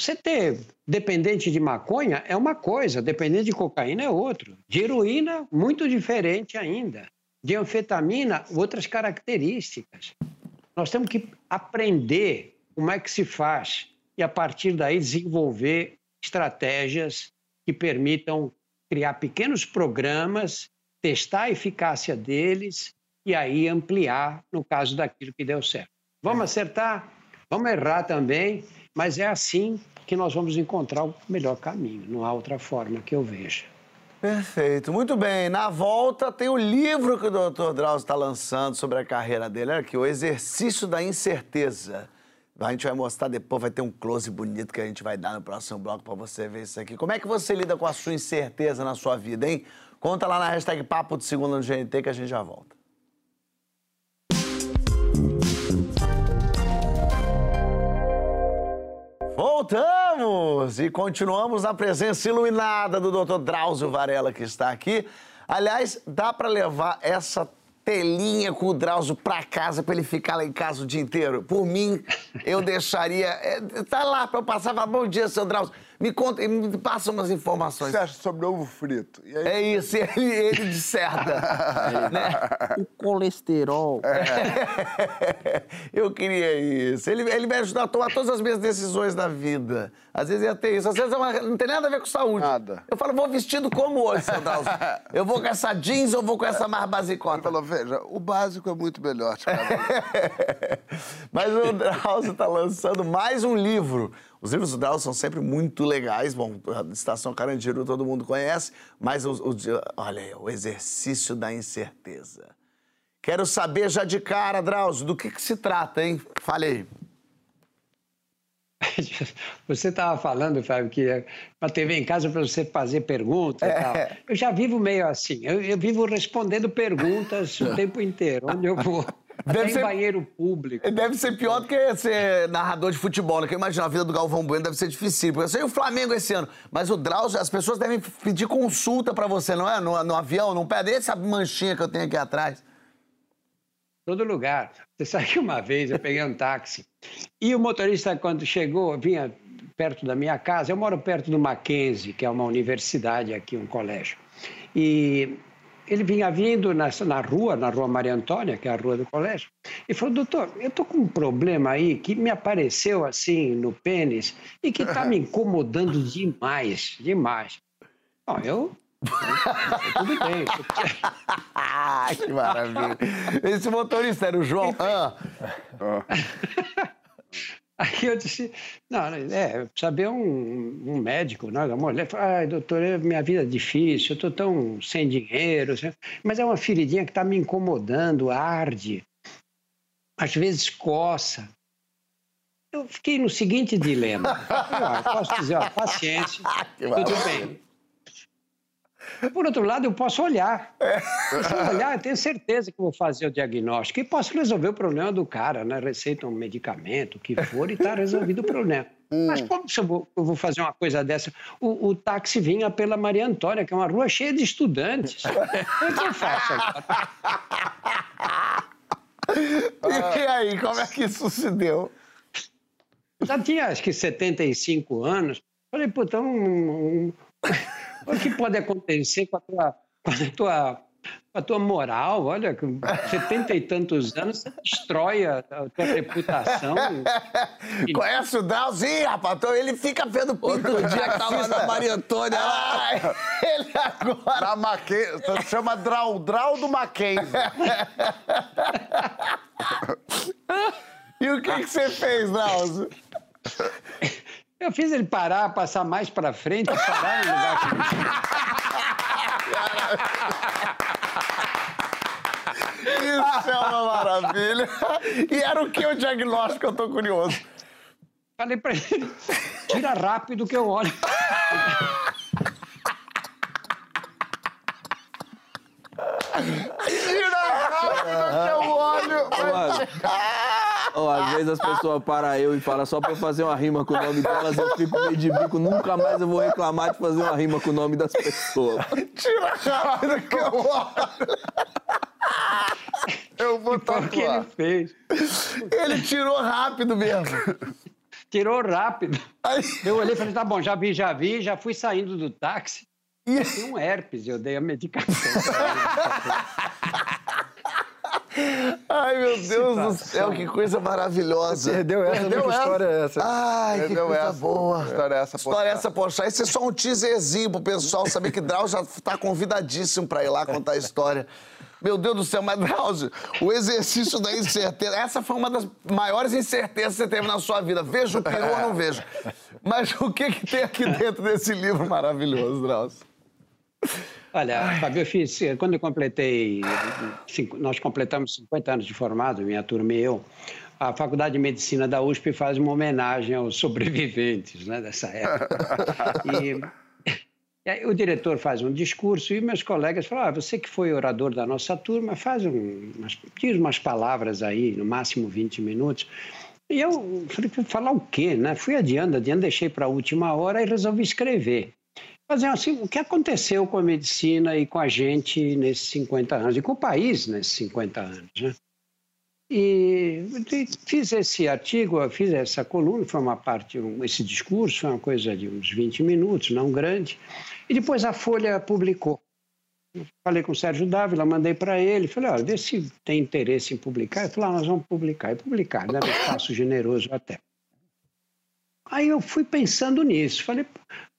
Você ter dependente de maconha é uma coisa, dependente de cocaína é outro. De heroína, muito diferente ainda. De anfetamina, outras características. Nós temos que aprender como é que se faz e, a partir daí, desenvolver estratégias que permitam criar pequenos programas, testar a eficácia deles e aí ampliar no caso daquilo que deu certo. Vamos acertar, vamos errar também, mas é assim que nós vamos encontrar o melhor caminho. Não há outra forma que eu veja. Perfeito, muito bem. Na volta tem o livro que o Dr. Drauzio está lançando sobre a carreira dele. Aqui, O Exercício da Incerteza. A gente vai mostrar depois, vai ter um close bonito que a gente vai dar no próximo bloco para você ver isso aqui. Como é que você lida com a sua incerteza na sua vida, hein? Conta lá na hashtag Papo de Segunda no GNT que a gente já volta. Voltamos e continuamos na presença iluminada do Dr. Drauzio Varela que está aqui. Aliás, dá para levar essa telinha com o Drauzio para casa para ele ficar lá em casa o dia inteiro? Por mim, eu deixaria. É, tá lá para eu passar bom dia, seu Drauzio. Me conta, me passa umas informações. O que você acha sobre ovo frito? Aí... É isso, ele, ele disserta. né? O colesterol. É. Eu queria isso. Ele, ele me ajudar a tomar todas as minhas decisões da vida. Às vezes ia ter isso. Às vezes é uma, não tem nada a ver com saúde. Nada. Eu falo, vou vestido como hoje, seu Drauzio? Eu vou com essa jeans ou vou com essa mais basicota? Ele falou, veja, o básico é muito melhor. Mas o Drauzio está lançando mais um livro. Os livros do Drauzio são sempre muito legais. Bom, a Estação Carandiru todo mundo conhece, mas o, o, olha aí, o exercício da incerteza. Quero saber já de cara, Drauzio, do que, que se trata, hein? Fale aí. Você estava falando, Fábio, que uma TV em casa para você fazer perguntas e tal. Eu já vivo meio assim. Eu, eu vivo respondendo perguntas o tempo inteiro, onde eu vou. Deve ser banheiro público. Deve ser pior do que ser narrador de futebol, né? Que eu imagino a vida do Galvão Bueno deve ser difícil. Porque eu sei o Flamengo esse ano, mas o Drauzio, as pessoas devem pedir consulta para você, não é? No, no avião, não pede essa manchinha que eu tenho aqui atrás. Todo lugar. Você sabe que uma vez eu peguei um táxi e o motorista, quando chegou, vinha perto da minha casa. Eu moro perto do Mackenzie, que é uma universidade aqui, um colégio. E ele vinha vindo nessa, na rua, na rua Maria Antônia, que é a rua do colégio, e falou, doutor, eu tô com um problema aí que me apareceu assim no pênis e que está me incomodando demais, demais. Bom, eu tudo bem. que maravilha. Esse motorista era o João. Ah. Aí eu disse, não, é, saber um, um médico, né? A mulher falou, ai, doutor, é, minha vida é difícil, eu estou tão sem dinheiro, mas é uma feridinha que está me incomodando, arde, às vezes coça. Eu fiquei no seguinte dilema. Ah, posso dizer, ó, paciência, tudo bem. Por outro lado, eu posso olhar. É. Se eu olhar, eu tenho certeza que vou fazer o diagnóstico e posso resolver o problema do cara, né? Receita um medicamento, o que for, e está resolvido o problema. Hum. Mas como vou, eu vou, fazer uma coisa dessa? O, o, táxi vinha pela Maria Antônia, que é uma rua cheia de estudantes. o que eu faço agora? E aí, como é que isso se deu? Já tinha, acho que, 75 anos. Falei, puta, um, um o que pode acontecer com a tua, com a tua, com a tua moral? Olha, com setenta e tantos anos, você destrói a, a tua reputação. Conhece o Drauzio, rapaz? Então ele fica vendo pinto. Outro dia que tava na Maria Antônia lá. ele agora... Na Mackenzie, chama Drau, Drau do Mackenzie. e o que, que você fez, Drauzio? Eu fiz ele parar, passar mais para frente, parar no lugar que Isso é uma maravilha. E era o que o diagnóstico? Eu tô curioso. Falei para ele, tira rápido que eu olho. Tira rápido que eu olho. Oh, às vezes as pessoas param eu e falam só pra eu fazer uma rima com o nome delas, eu fico meio de bico, nunca mais eu vou reclamar de fazer uma rima com o nome das pessoas. Tira rápido que eu. Eu vou tatuar. O que ele fez? Ele tirou rápido mesmo. Tirou rápido. Aí... Eu olhei e falei, tá bom, já vi, já vi, já fui saindo do táxi. E... Tem um herpes, eu dei a medicação. Ai, meu Deus do céu, que coisa maravilhosa. perdeu essa, perdeu que história é essa? Ai, perdeu que coisa essa. boa. História é essa, História é essa, poxa. Esse é só um teaserzinho pro pessoal saber que Drauzio já está convidadíssimo para ir lá contar a história. Meu Deus do céu, mas Drauzio, o exercício da incerteza, essa foi uma das maiores incertezas que você teve na sua vida. Vejo o pior ou não vejo? Mas o que, que tem aqui dentro desse livro maravilhoso, Drauzio? Olha, Fabio, eu fiz, quando eu completei, nós completamos 50 anos de formado, minha turma e eu, a Faculdade de Medicina da USP faz uma homenagem aos sobreviventes né, dessa época. E, e aí, o diretor faz um discurso e meus colegas falam: ah, você que foi orador da nossa turma, faz um, umas, diz umas palavras aí, no máximo 20 minutos. E eu falei, falar o quê? Né? Fui adiando, adiando, deixei para a última hora e resolvi escrever fazer assim, o que aconteceu com a medicina e com a gente nesses 50 anos, e com o país nesses 50 anos, né? E fiz esse artigo, fiz essa coluna, foi uma parte, esse discurso, foi uma coisa de uns 20 minutos, não grande, e depois a Folha publicou. Falei com o Sérgio Dávila, mandei para ele, falei, olha, vê se tem interesse em publicar. Ele falou, ah, nós vamos publicar. E publicar, né? Um espaço generoso até. Aí eu fui pensando nisso, falei,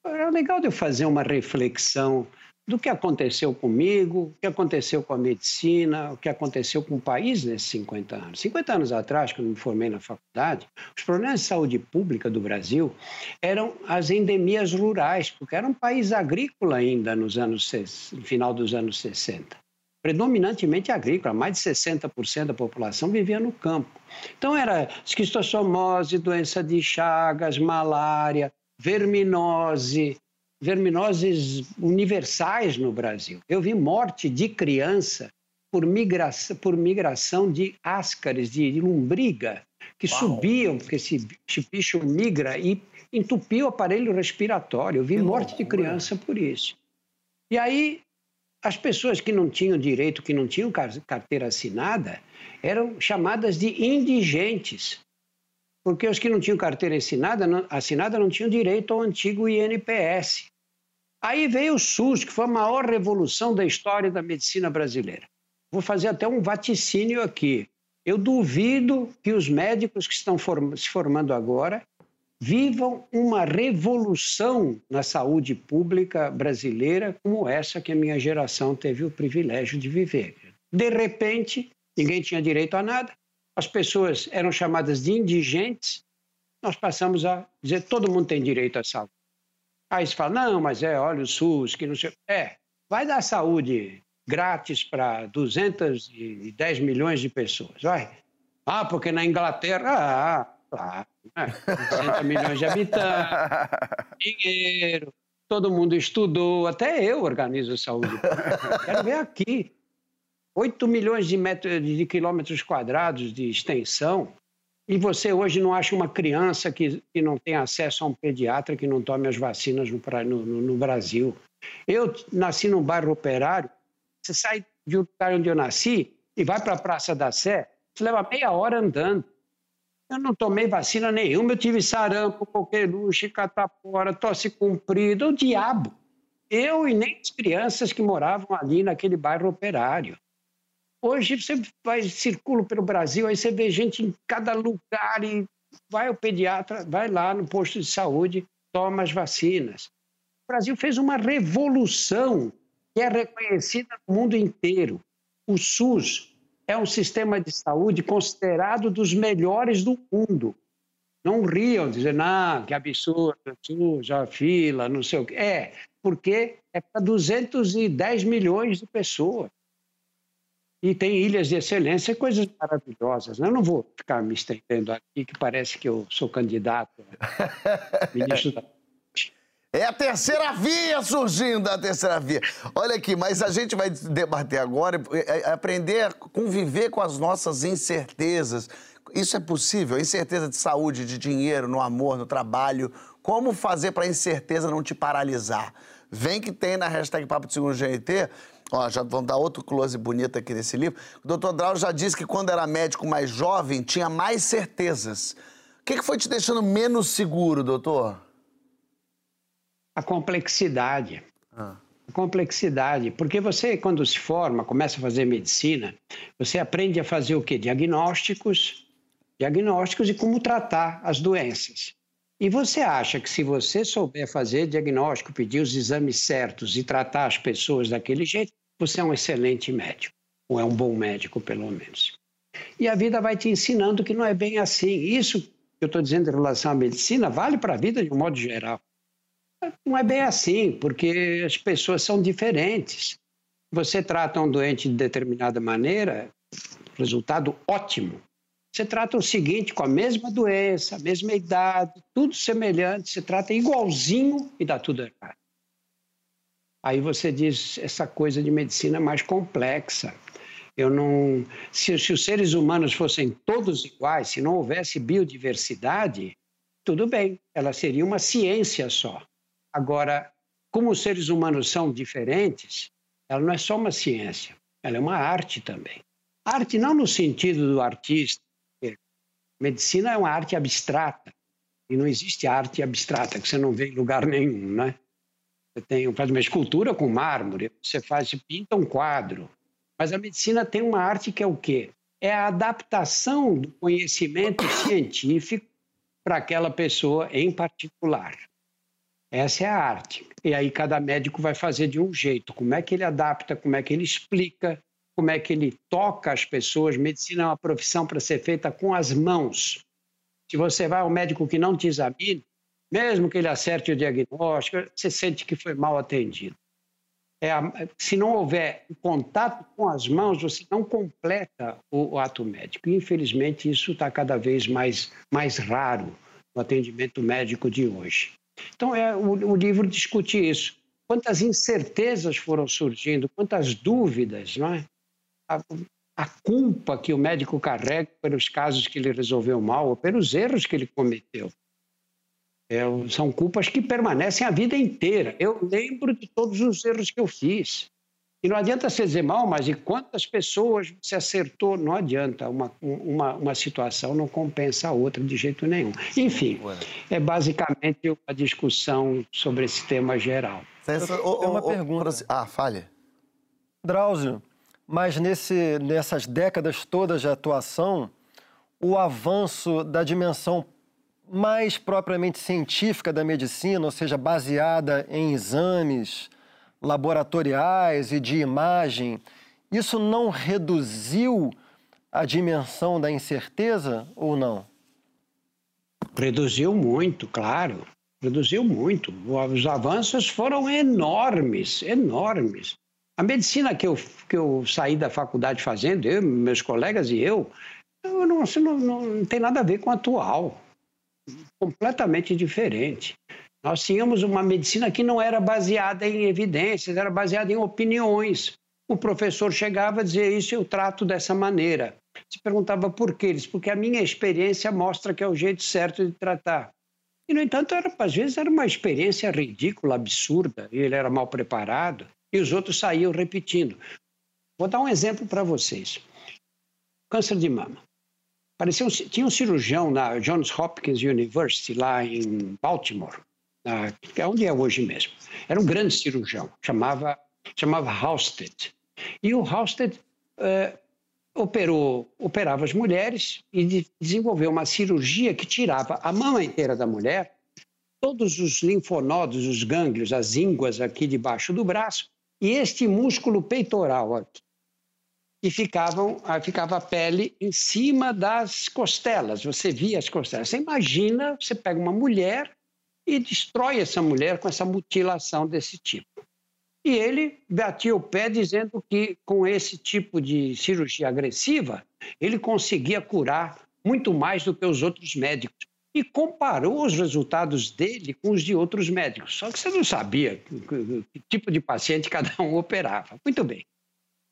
era legal de eu fazer uma reflexão do que aconteceu comigo, o que aconteceu com a medicina, o que aconteceu com o país nesses 50 anos. 50 anos atrás, quando me formei na faculdade, os problemas de saúde pública do Brasil eram as endemias rurais, porque era um país agrícola ainda nos anos no final dos anos 60. Predominantemente agrícola, mais de 60% da população vivia no campo. Então era esquistossomose, doença de Chagas, malária, verminose, verminoses universais no Brasil. Eu vi morte de criança por migração, por migração de ascaris, de, de lombriga, que Uau. subiam, porque esse, esse bicho migra e entupiu o aparelho respiratório. Eu vi que morte loucura. de criança por isso. E aí, as pessoas que não tinham direito, que não tinham carteira assinada, eram chamadas de indigentes. Porque os que não tinham carteira assinada não, assinada não tinham direito ao antigo INPS. Aí veio o SUS, que foi a maior revolução da história da medicina brasileira. Vou fazer até um vaticínio aqui. Eu duvido que os médicos que estão form se formando agora vivam uma revolução na saúde pública brasileira como essa que a minha geração teve o privilégio de viver. De repente, ninguém tinha direito a nada, as pessoas eram chamadas de indigentes, nós passamos a dizer todo mundo tem direito à saúde. Aí se fala, não, mas é, olha o SUS, que não sei. É, vai dar saúde grátis para 210 milhões de pessoas, vai. Ah, porque na Inglaterra, ah, Claro, né? 60 milhões de habitantes, dinheiro, todo mundo estudou, até eu organizo saúde. Quero ver aqui. 8 milhões de, metros, de quilômetros quadrados de extensão, e você hoje não acha uma criança que, que não tem acesso a um pediatra que não tome as vacinas no, no, no Brasil. Eu nasci num bairro operário, você sai de um lugar onde eu nasci e vai para a Praça da Sé, você leva meia hora andando. Eu não tomei vacina nenhuma, eu tive sarampo, coqueluche, catapora, tosse comprida, o diabo. Eu e nem as crianças que moravam ali naquele bairro operário. Hoje você vai, circula pelo Brasil, aí você vê gente em cada lugar e vai ao pediatra, vai lá no posto de saúde, toma as vacinas. O Brasil fez uma revolução que é reconhecida no mundo inteiro. O SUS, é um sistema de saúde considerado dos melhores do mundo. Não riam, dizendo, ah, que absurdo, suja, fila, não sei o quê. É, porque é para 210 milhões de pessoas. E tem ilhas de excelência, coisas maravilhosas. Né? Eu não vou ficar me estendendo aqui, que parece que eu sou candidato a ministro da é a terceira via surgindo, a terceira via. Olha aqui, mas a gente vai debater agora, é, é, aprender a conviver com as nossas incertezas. Isso é possível? Incerteza de saúde, de dinheiro, no amor, no trabalho. Como fazer para a incerteza não te paralisar? Vem que tem na hashtag Papo de Segundo GNT. Ó, já vamos dar outro close bonito aqui nesse livro. O doutor Drauzio já disse que quando era médico mais jovem, tinha mais certezas. O que, que foi te deixando menos seguro, doutor? a complexidade. Ah. A complexidade. Porque você, quando se forma, começa a fazer medicina, você aprende a fazer o quê? Diagnósticos, diagnósticos e como tratar as doenças. E você acha que se você souber fazer diagnóstico, pedir os exames certos e tratar as pessoas daquele jeito, você é um excelente médico, ou é um bom médico, pelo menos. E a vida vai te ensinando que não é bem assim. Isso que eu estou dizendo em relação à medicina vale para a vida de um modo geral. Não é bem assim, porque as pessoas são diferentes. Você trata um doente de determinada maneira, resultado ótimo. Você trata o seguinte, com a mesma doença, a mesma idade, tudo semelhante, você trata igualzinho e dá tudo errado. Aí você diz essa coisa de medicina mais complexa. Eu não, se, se os seres humanos fossem todos iguais, se não houvesse biodiversidade, tudo bem, ela seria uma ciência só. Agora, como os seres humanos são diferentes, ela não é só uma ciência, ela é uma arte também. Arte não no sentido do artista. Medicina é uma arte abstrata. E não existe arte abstrata que você não vê em lugar nenhum, né? Você tem, faz uma escultura com mármore, você faz, você pinta um quadro. Mas a medicina tem uma arte que é o quê? É a adaptação do conhecimento científico para aquela pessoa em particular. Essa é a arte. E aí cada médico vai fazer de um jeito. Como é que ele adapta, como é que ele explica, como é que ele toca as pessoas. Medicina é uma profissão para ser feita com as mãos. Se você vai ao médico que não te examine, mesmo que ele acerte o diagnóstico, você sente que foi mal atendido. É se não houver contato com as mãos, você não completa o, o ato médico. Infelizmente, isso está cada vez mais, mais raro no atendimento médico de hoje. Então, é, o, o livro discute isso. Quantas incertezas foram surgindo, quantas dúvidas, não é? a, a culpa que o médico carrega pelos casos que ele resolveu mal ou pelos erros que ele cometeu. É, são culpas que permanecem a vida inteira. Eu lembro de todos os erros que eu fiz. E não adianta você dizer mal, mas de quantas pessoas você acertou, não adianta. Uma, uma, uma situação não compensa a outra de jeito nenhum. Enfim, é basicamente uma discussão sobre esse tema geral. Tem uma pergunta. Ah, fale. Drauzio, mas nesse, nessas décadas todas de atuação, o avanço da dimensão mais propriamente científica da medicina, ou seja, baseada em exames laboratoriais e de imagem, isso não reduziu a dimensão da incerteza ou não? Reduziu muito, claro. Reduziu muito. Os avanços foram enormes, enormes. A medicina que eu, que eu saí da faculdade fazendo, eu, meus colegas e eu, eu não, não, não tem nada a ver com a atual. Completamente diferente. Nós tínhamos uma medicina que não era baseada em evidências, era baseada em opiniões. O professor chegava a dizer isso eu trato dessa maneira. Se perguntava por quê? Eles, porque a minha experiência mostra que é o jeito certo de tratar. E, no entanto, era, às vezes era uma experiência ridícula, absurda, e ele era mal preparado, e os outros saíam repetindo. Vou dar um exemplo para vocês. Câncer de mama. Parecia um, tinha um cirurgião na Johns Hopkins University, lá em Baltimore, na, é onde é hoje mesmo. Era um grande cirurgião, chamava, chamava Halsted. E o Halsted uh, operou, operava as mulheres e de, desenvolveu uma cirurgia que tirava a mama inteira da mulher, todos os linfonodos, os gânglios, as ínguas aqui debaixo do braço e este músculo peitoral aqui. E ficavam, ficava a pele em cima das costelas, você via as costelas. Você imagina, você pega uma mulher e destrói essa mulher com essa mutilação desse tipo. E ele batia o pé dizendo que com esse tipo de cirurgia agressiva, ele conseguia curar muito mais do que os outros médicos. E comparou os resultados dele com os de outros médicos. Só que você não sabia que tipo de paciente cada um operava. Muito bem.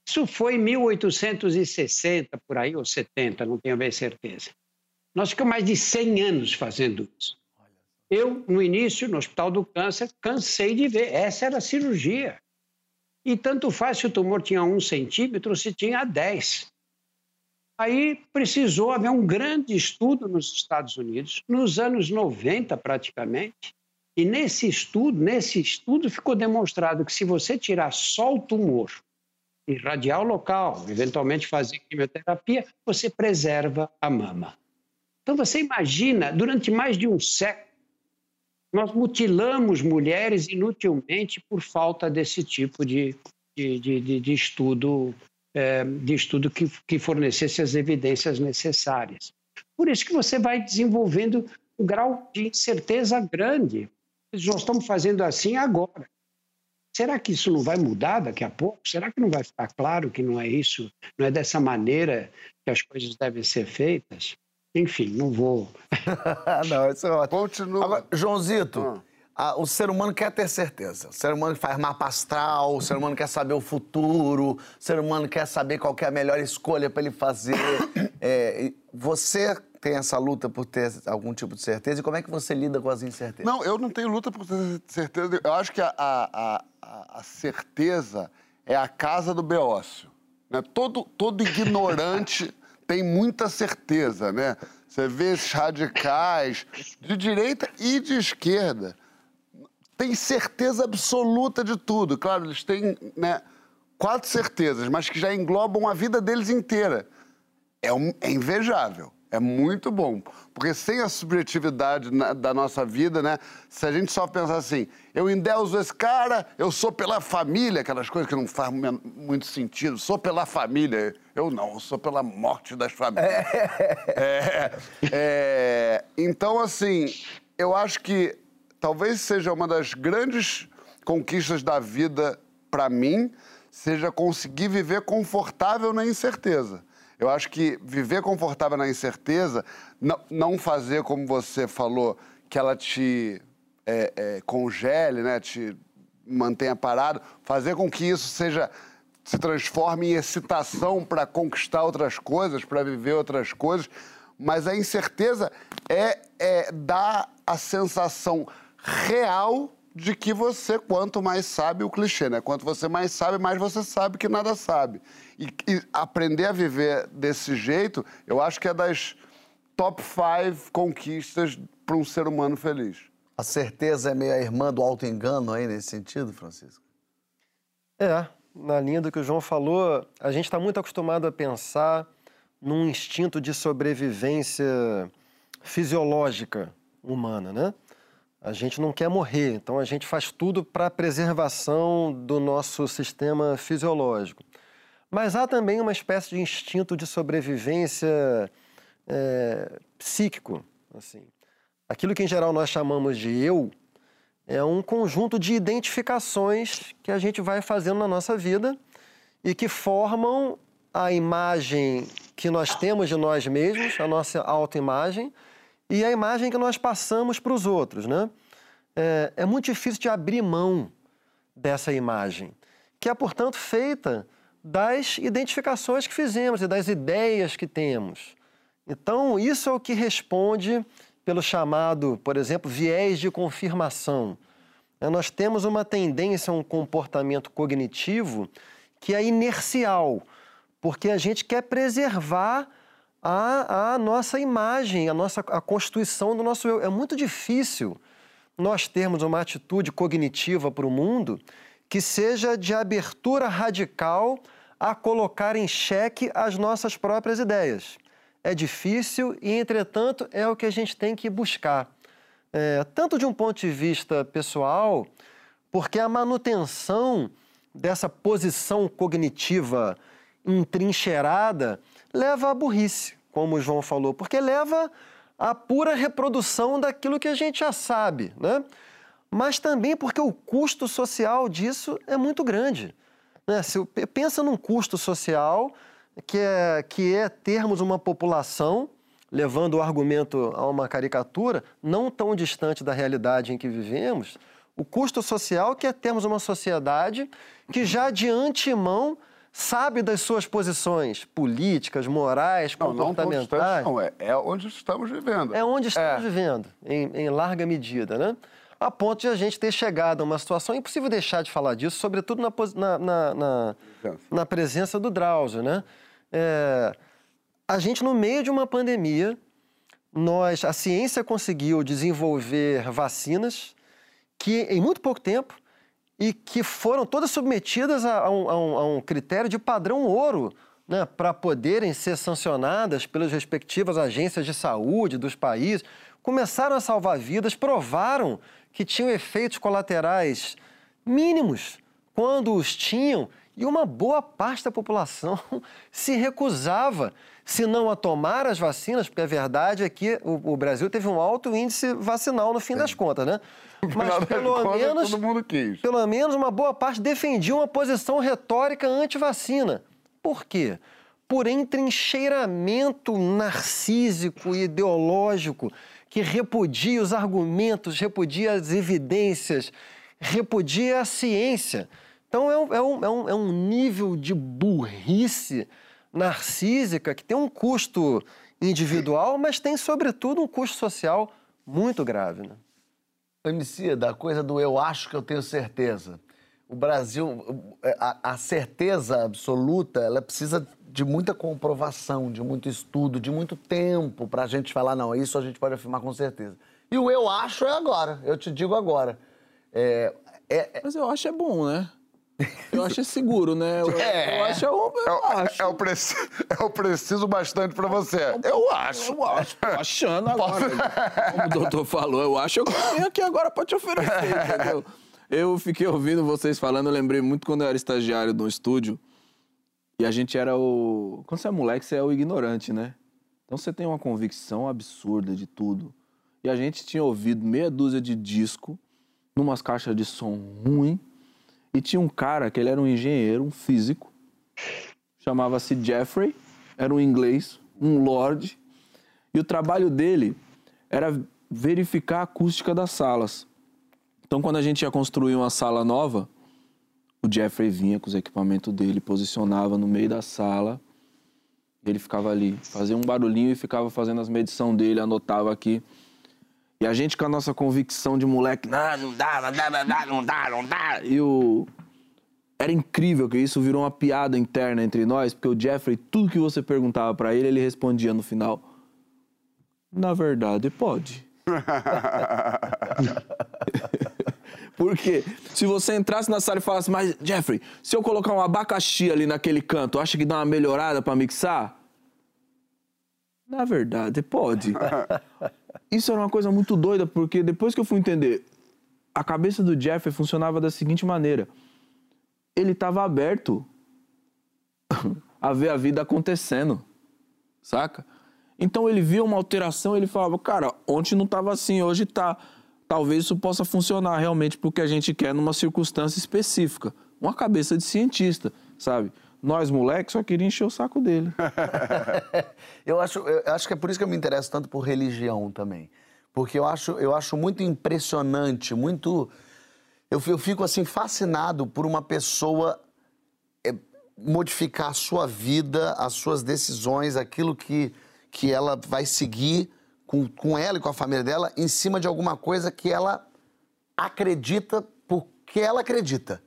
Isso foi em 1860, por aí, ou 70, não tenho bem certeza. Nós ficamos mais de 100 anos fazendo isso. Eu, no início, no Hospital do Câncer, cansei de ver. Essa era a cirurgia. E tanto faz se o tumor tinha um centímetro ou se tinha dez. Aí precisou haver um grande estudo nos Estados Unidos, nos anos 90 praticamente, e nesse estudo, nesse estudo ficou demonstrado que se você tirar só o tumor, irradiar o local, eventualmente fazer quimioterapia, você preserva a mama. Então você imagina, durante mais de um século, nós mutilamos mulheres inutilmente por falta desse tipo de, de, de, de estudo, é, de estudo que, que fornecesse as evidências necessárias. Por isso que você vai desenvolvendo um grau de incerteza grande. Nós estamos fazendo assim agora. Será que isso não vai mudar daqui a pouco? Será que não vai ficar claro que não é isso, não é dessa maneira que as coisas devem ser feitas? Enfim, não vou. não, isso é ótimo. Continua. Agora, Joãozito, ah. A, o ser humano quer ter certeza. O ser humano faz mapa astral, o ser humano quer saber o futuro, o ser humano quer saber qual que é a melhor escolha para ele fazer. É, você tem essa luta por ter algum tipo de certeza e como é que você lida com as incertezas? Não, eu não tenho luta por ter certeza. Eu acho que a, a, a, a certeza é a casa do beócio. Né? Todo, todo ignorante tem muita certeza, né? Você vê esses radicais de direita e de esquerda. Tem certeza absoluta de tudo. Claro, eles têm né, quatro certezas, mas que já englobam a vida deles inteira. É, um, é invejável. É muito bom. Porque sem a subjetividade na, da nossa vida, né? Se a gente só pensar assim, eu endeuso esse cara, eu sou pela família, aquelas coisas que não fazem muito sentido, sou pela família. Eu não, eu sou pela morte das famílias. É, é, então, assim, eu acho que talvez seja uma das grandes conquistas da vida para mim, seja conseguir viver confortável na incerteza. Eu acho que viver confortável na incerteza, não, fazer como você falou, que ela te é, é, congele, né, te mantenha parado, fazer com que isso seja se transforma em excitação para conquistar outras coisas, para viver outras coisas, mas a incerteza é, é dar a sensação real de que você, quanto mais sabe, o clichê, né? Quanto você mais sabe, mais você sabe que nada sabe. E, e aprender a viver desse jeito, eu acho que é das top five conquistas para um ser humano feliz. A certeza é meio a irmã do auto-engano aí nesse sentido, Francisco? É, na linha do que o João falou, a gente está muito acostumado a pensar num instinto de sobrevivência fisiológica humana, né? A gente não quer morrer, então a gente faz tudo para a preservação do nosso sistema fisiológico. Mas há também uma espécie de instinto de sobrevivência é, psíquico. Assim. Aquilo que em geral nós chamamos de eu é um conjunto de identificações que a gente vai fazendo na nossa vida e que formam a imagem que nós temos de nós mesmos, a nossa autoimagem, e a imagem que nós passamos para os outros. Né? É, é muito difícil de abrir mão dessa imagem, que é, portanto, feita das identificações que fizemos e das ideias que temos. Então, isso é o que responde pelo chamado, por exemplo, viés de confirmação. É, nós temos uma tendência um comportamento cognitivo que é inercial, porque a gente quer preservar a, a nossa imagem, a nossa a constituição do nosso eu. É muito difícil nós termos uma atitude cognitiva para o mundo que seja de abertura radical a colocar em xeque as nossas próprias ideias. É difícil e, entretanto, é o que a gente tem que buscar. É, tanto de um ponto de vista pessoal, porque a manutenção dessa posição cognitiva entrincheirada leva à burrice, como o João falou, porque leva à pura reprodução daquilo que a gente já sabe, né? mas também porque o custo social disso é muito grande. Né? Se pensa num custo social que é, que é termos uma população, levando o argumento a uma caricatura, não tão distante da realidade em que vivemos, o custo social que é termos uma sociedade que já de antemão sabe das suas posições políticas, morais, Não, comportamentais. Não, é, é onde estamos vivendo. É onde estamos É. vivendo, em, em larga medida, né? A ponto de a gente ter chegado a uma situação, é impossível deixar de falar disso, sobretudo na, na, na, na presença do Drauzio, né? É, a gente, no meio de uma pandemia, nós, a ciência conseguiu desenvolver vacinas que, em muito pouco tempo, e que foram todas submetidas a, um, a um- a um critério de padrão ouro, né, para poderem ser sancionadas pelas respectivas agências de saúde dos países, começaram a salvar vidas, provaram que tinham efeitos colaterais mínimos quando os tinham, e uma boa parte da população se recusava, se não a tomar as vacinas, porque a verdade é que o, o Brasil teve um alto índice vacinal no fim das contas, né? Mas pelo menos Todo mundo quis. pelo menos uma boa parte defendia uma posição retórica anti-vacina. Por quê? Por entrincheiramento narcísico e ideológico que repudia os argumentos, repudia as evidências, repudia a ciência. Então é um, é um, é um, é um nível de burrice narcísica que tem um custo individual, mas tem, sobretudo, um custo social muito grave. Né? Da coisa do eu acho que eu tenho certeza. O Brasil, a, a certeza absoluta, ela precisa de muita comprovação, de muito estudo, de muito tempo para a gente falar, não, isso a gente pode afirmar com certeza. E o eu acho é agora, eu te digo agora. É, é- Mas eu acho é bom, né? Eu acho é seguro, né? Eu, É. eu acho é um, eu É, acho. é o preci- é o preciso bastante pra você. Eu acho. Eu acho, tô achando agora. Como o doutor falou, eu acho que eu tenho aqui agora pra te oferecer, entendeu? Eu fiquei ouvindo vocês falando, eu lembrei muito quando eu era estagiário no estúdio. E a gente era o. Quando você é moleque, você é o ignorante, né? Então você tem uma convicção absurda de tudo. E a gente tinha ouvido meia dúzia de disco, numas caixas de som ruim. E tinha um cara que ele era um engenheiro, um físico, chamava-se Jeffrey, era um inglês, um lord, e o trabalho dele era verificar a acústica das salas. Então, quando a gente ia construir uma sala nova, o Jeffrey vinha com os equipamentos dele, posicionava no meio da sala. Ele ficava ali, fazia um barulhinho e ficava fazendo as medições dele, anotava aqui. E a gente com a nossa convicção de moleque, não, dá, não dá, não dá, não dá, não dá. E o... Era incrível que isso virou uma piada interna entre nós, porque o Jeffrey, tudo que você perguntava para ele, ele respondia no final. Na verdade, pode. Porque se você entrasse na sala e falasse, mas Jeffrey, se eu colocar um abacaxi ali naquele canto, acha que dá uma melhorada para mixar? Na verdade, pode. Isso era uma coisa muito doida, porque depois que eu fui entender, a cabeça do Jeffrey funcionava da seguinte maneira: ele estava aberto a ver a vida acontecendo, saca? Então ele via uma alteração, ele falava, cara, ontem não estava assim, hoje tá. Talvez isso possa funcionar realmente porque a gente quer numa circunstância específica. Uma cabeça de cientista, sabe? Nós, moleques, só queria encher o saco dele. eu, acho, eu acho que é por isso que eu me interesso tanto por religião também. Porque eu acho, eu acho muito impressionante, muito. Eu, eu fico assim fascinado por uma pessoa é, modificar a sua vida, as suas decisões, aquilo que que ela vai seguir com, com ela e com a família dela em cima de alguma coisa que ela acredita porque ela acredita.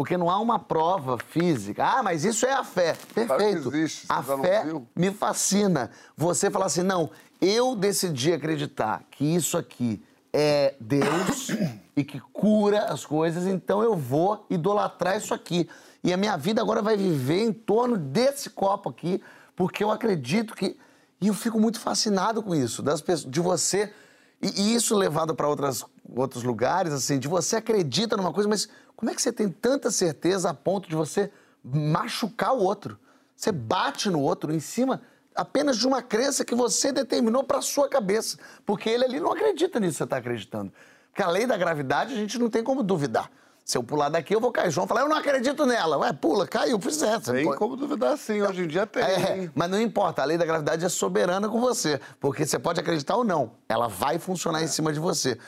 Porque não há uma prova física. Ah, mas isso é a fé. Perfeito. Existe, a fé me fascina. Você fala assim: não, eu decidi acreditar que isso aqui é Deus e que cura as coisas, então eu vou idolatrar isso aqui. E a minha vida agora vai viver em torno desse copo aqui, porque eu acredito que e eu fico muito fascinado com isso, das pessoas, de você. E, e isso levado para outros lugares, assim, de você acredita numa coisa, mas como é que você tem tanta certeza a ponto de você machucar o outro? Você bate no outro em cima apenas de uma crença que você determinou para sua cabeça. Porque ele ali não acredita nisso que você está acreditando. Porque a lei da gravidade a gente não tem como duvidar. Se eu pular daqui, eu vou cair. João fala, eu não acredito nela. Ué, pula, caiu, fiz essa. Tem pode... como duvidar sim, hoje em dia tem. É, mas não importa, a lei da gravidade é soberana com você. Porque você pode acreditar ou não, ela vai funcionar é. em cima de você.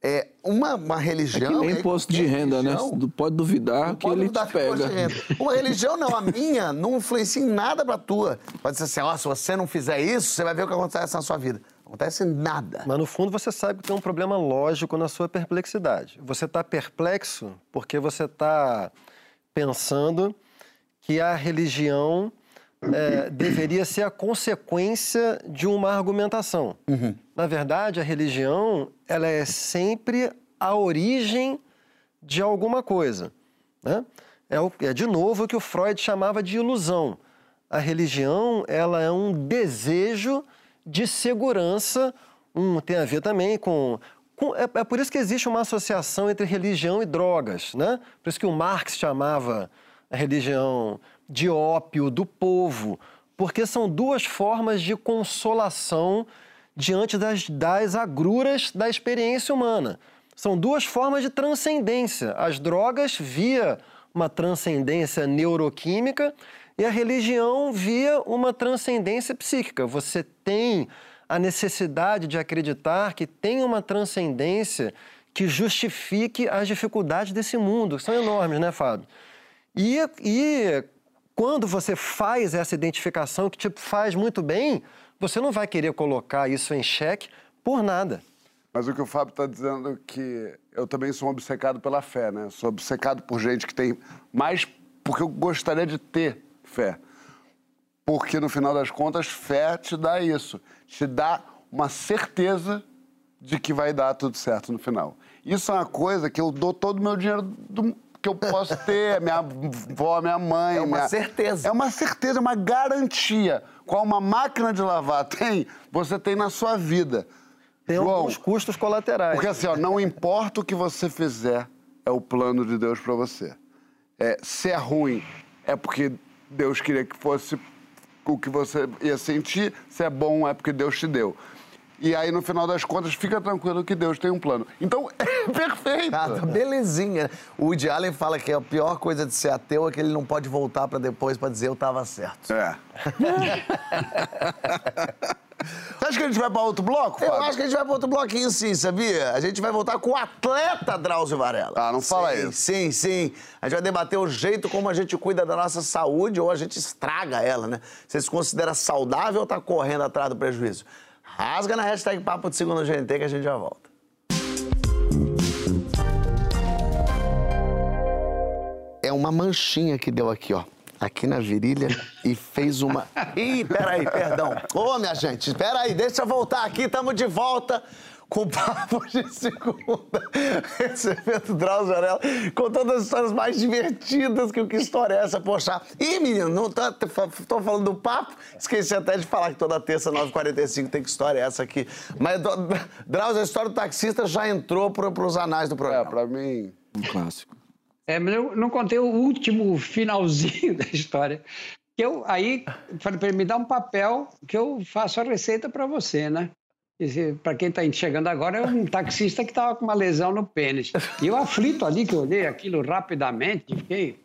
É, uma, uma religião. É que nem imposto de renda, né? religião, né? Pode duvidar que ele duvidar te pega. Uma religião não, a minha não influencia em nada pra tua. Pode ser assim, ó, se você não fizer isso, você vai ver o que acontece na sua vida acontece nada. Mas no fundo você sabe que tem um problema lógico na sua perplexidade. Você está perplexo porque você está pensando que a religião é, deveria ser a consequência de uma argumentação. Uhum. Na verdade, a religião ela é sempre a origem de alguma coisa. Né? É, o, é de novo o que o Freud chamava de ilusão. A religião ela é um desejo de segurança, um, tem a ver também com. com é, é, por isso que existe uma associação entre religião e drogas, né? Por isso que o Marx chamava a religião de ópio do povo, porque são duas formas de consolação diante das, das agruras da experiência humana. São duas formas de transcendência. As drogas via uma transcendência neuroquímica e a religião via uma transcendência psíquica. Você tem a necessidade de acreditar que tem uma transcendência que justifique as dificuldades desse mundo, que são enormes, né, Fábio? E, e quando você faz essa identificação que te faz muito bem, você não vai querer colocar isso em xeque por nada. Mas o que o Fábio está dizendo é que eu também sou obcecado pela fé, né? Sou obcecado por gente que tem mais porque eu gostaria de ter fé. Porque no final das contas, fé te dá isso, te dá uma certeza de que vai dar tudo certo no final. Isso é uma coisa que eu dou todo o meu dinheiro do, que eu posso ter, minha avó, minha mãe. É uma minha... certeza. É uma certeza, uma garantia. Qual uma máquina de lavar tem, você tem na sua vida. Tem João, alguns custos colaterais. Porque assim, ó, não importa o que você fizer, é o plano de Deus para você. É, se é ruim, é porque Deus queria que fosse o que você ia sentir, se é bom é porque Deus te deu. E aí, no final das contas, fica tranquilo que Deus tem um plano. Então, é perfeito. Ah, belezinha. O Woody Allen fala que a pior coisa de ser ateu é que ele não pode voltar para depois para dizer eu estava certo. É. Acho que a gente vai pra outro bloco, Eu Fábio? acho que a gente vai para outro bloquinho, sim, sabia? A gente vai voltar com o atleta Drauzio Varela. Ah, não fala sim, isso. Sim, sim. A gente vai debater o jeito como a gente cuida da nossa saúde ou a gente estraga ela, né? Você se considera saudável ou tá correndo atrás do prejuízo? Rasga na hashtag Papo de Segunda GNT que a gente já volta. É uma manchinha que deu aqui, ó. Aqui na virilha e fez uma. Ih, peraí, perdão. Ô, minha gente, peraí, deixa eu voltar aqui, tamo de volta com Papo de Segunda. Recebendo Drauzio Varela com todas as histórias mais divertidas que o que história é essa, poxa. Ih, menino, não tô, tô falando do papo, esqueci até de falar que toda terça, 9h45, tem que história é essa aqui. Mas, Drauzio, a história do taxista já entrou pro, pros anais do É, programa. pra mim. Um clássico. É, mas eu não contei o último finalzinho da história. Que eu aí falei para ele me dar um papel que eu faço a receita para você, né? Para quem está chegando agora, é um taxista que estava com uma lesão no pênis. E eu aflito ali, que eu olhei aquilo rapidamente, fiquei.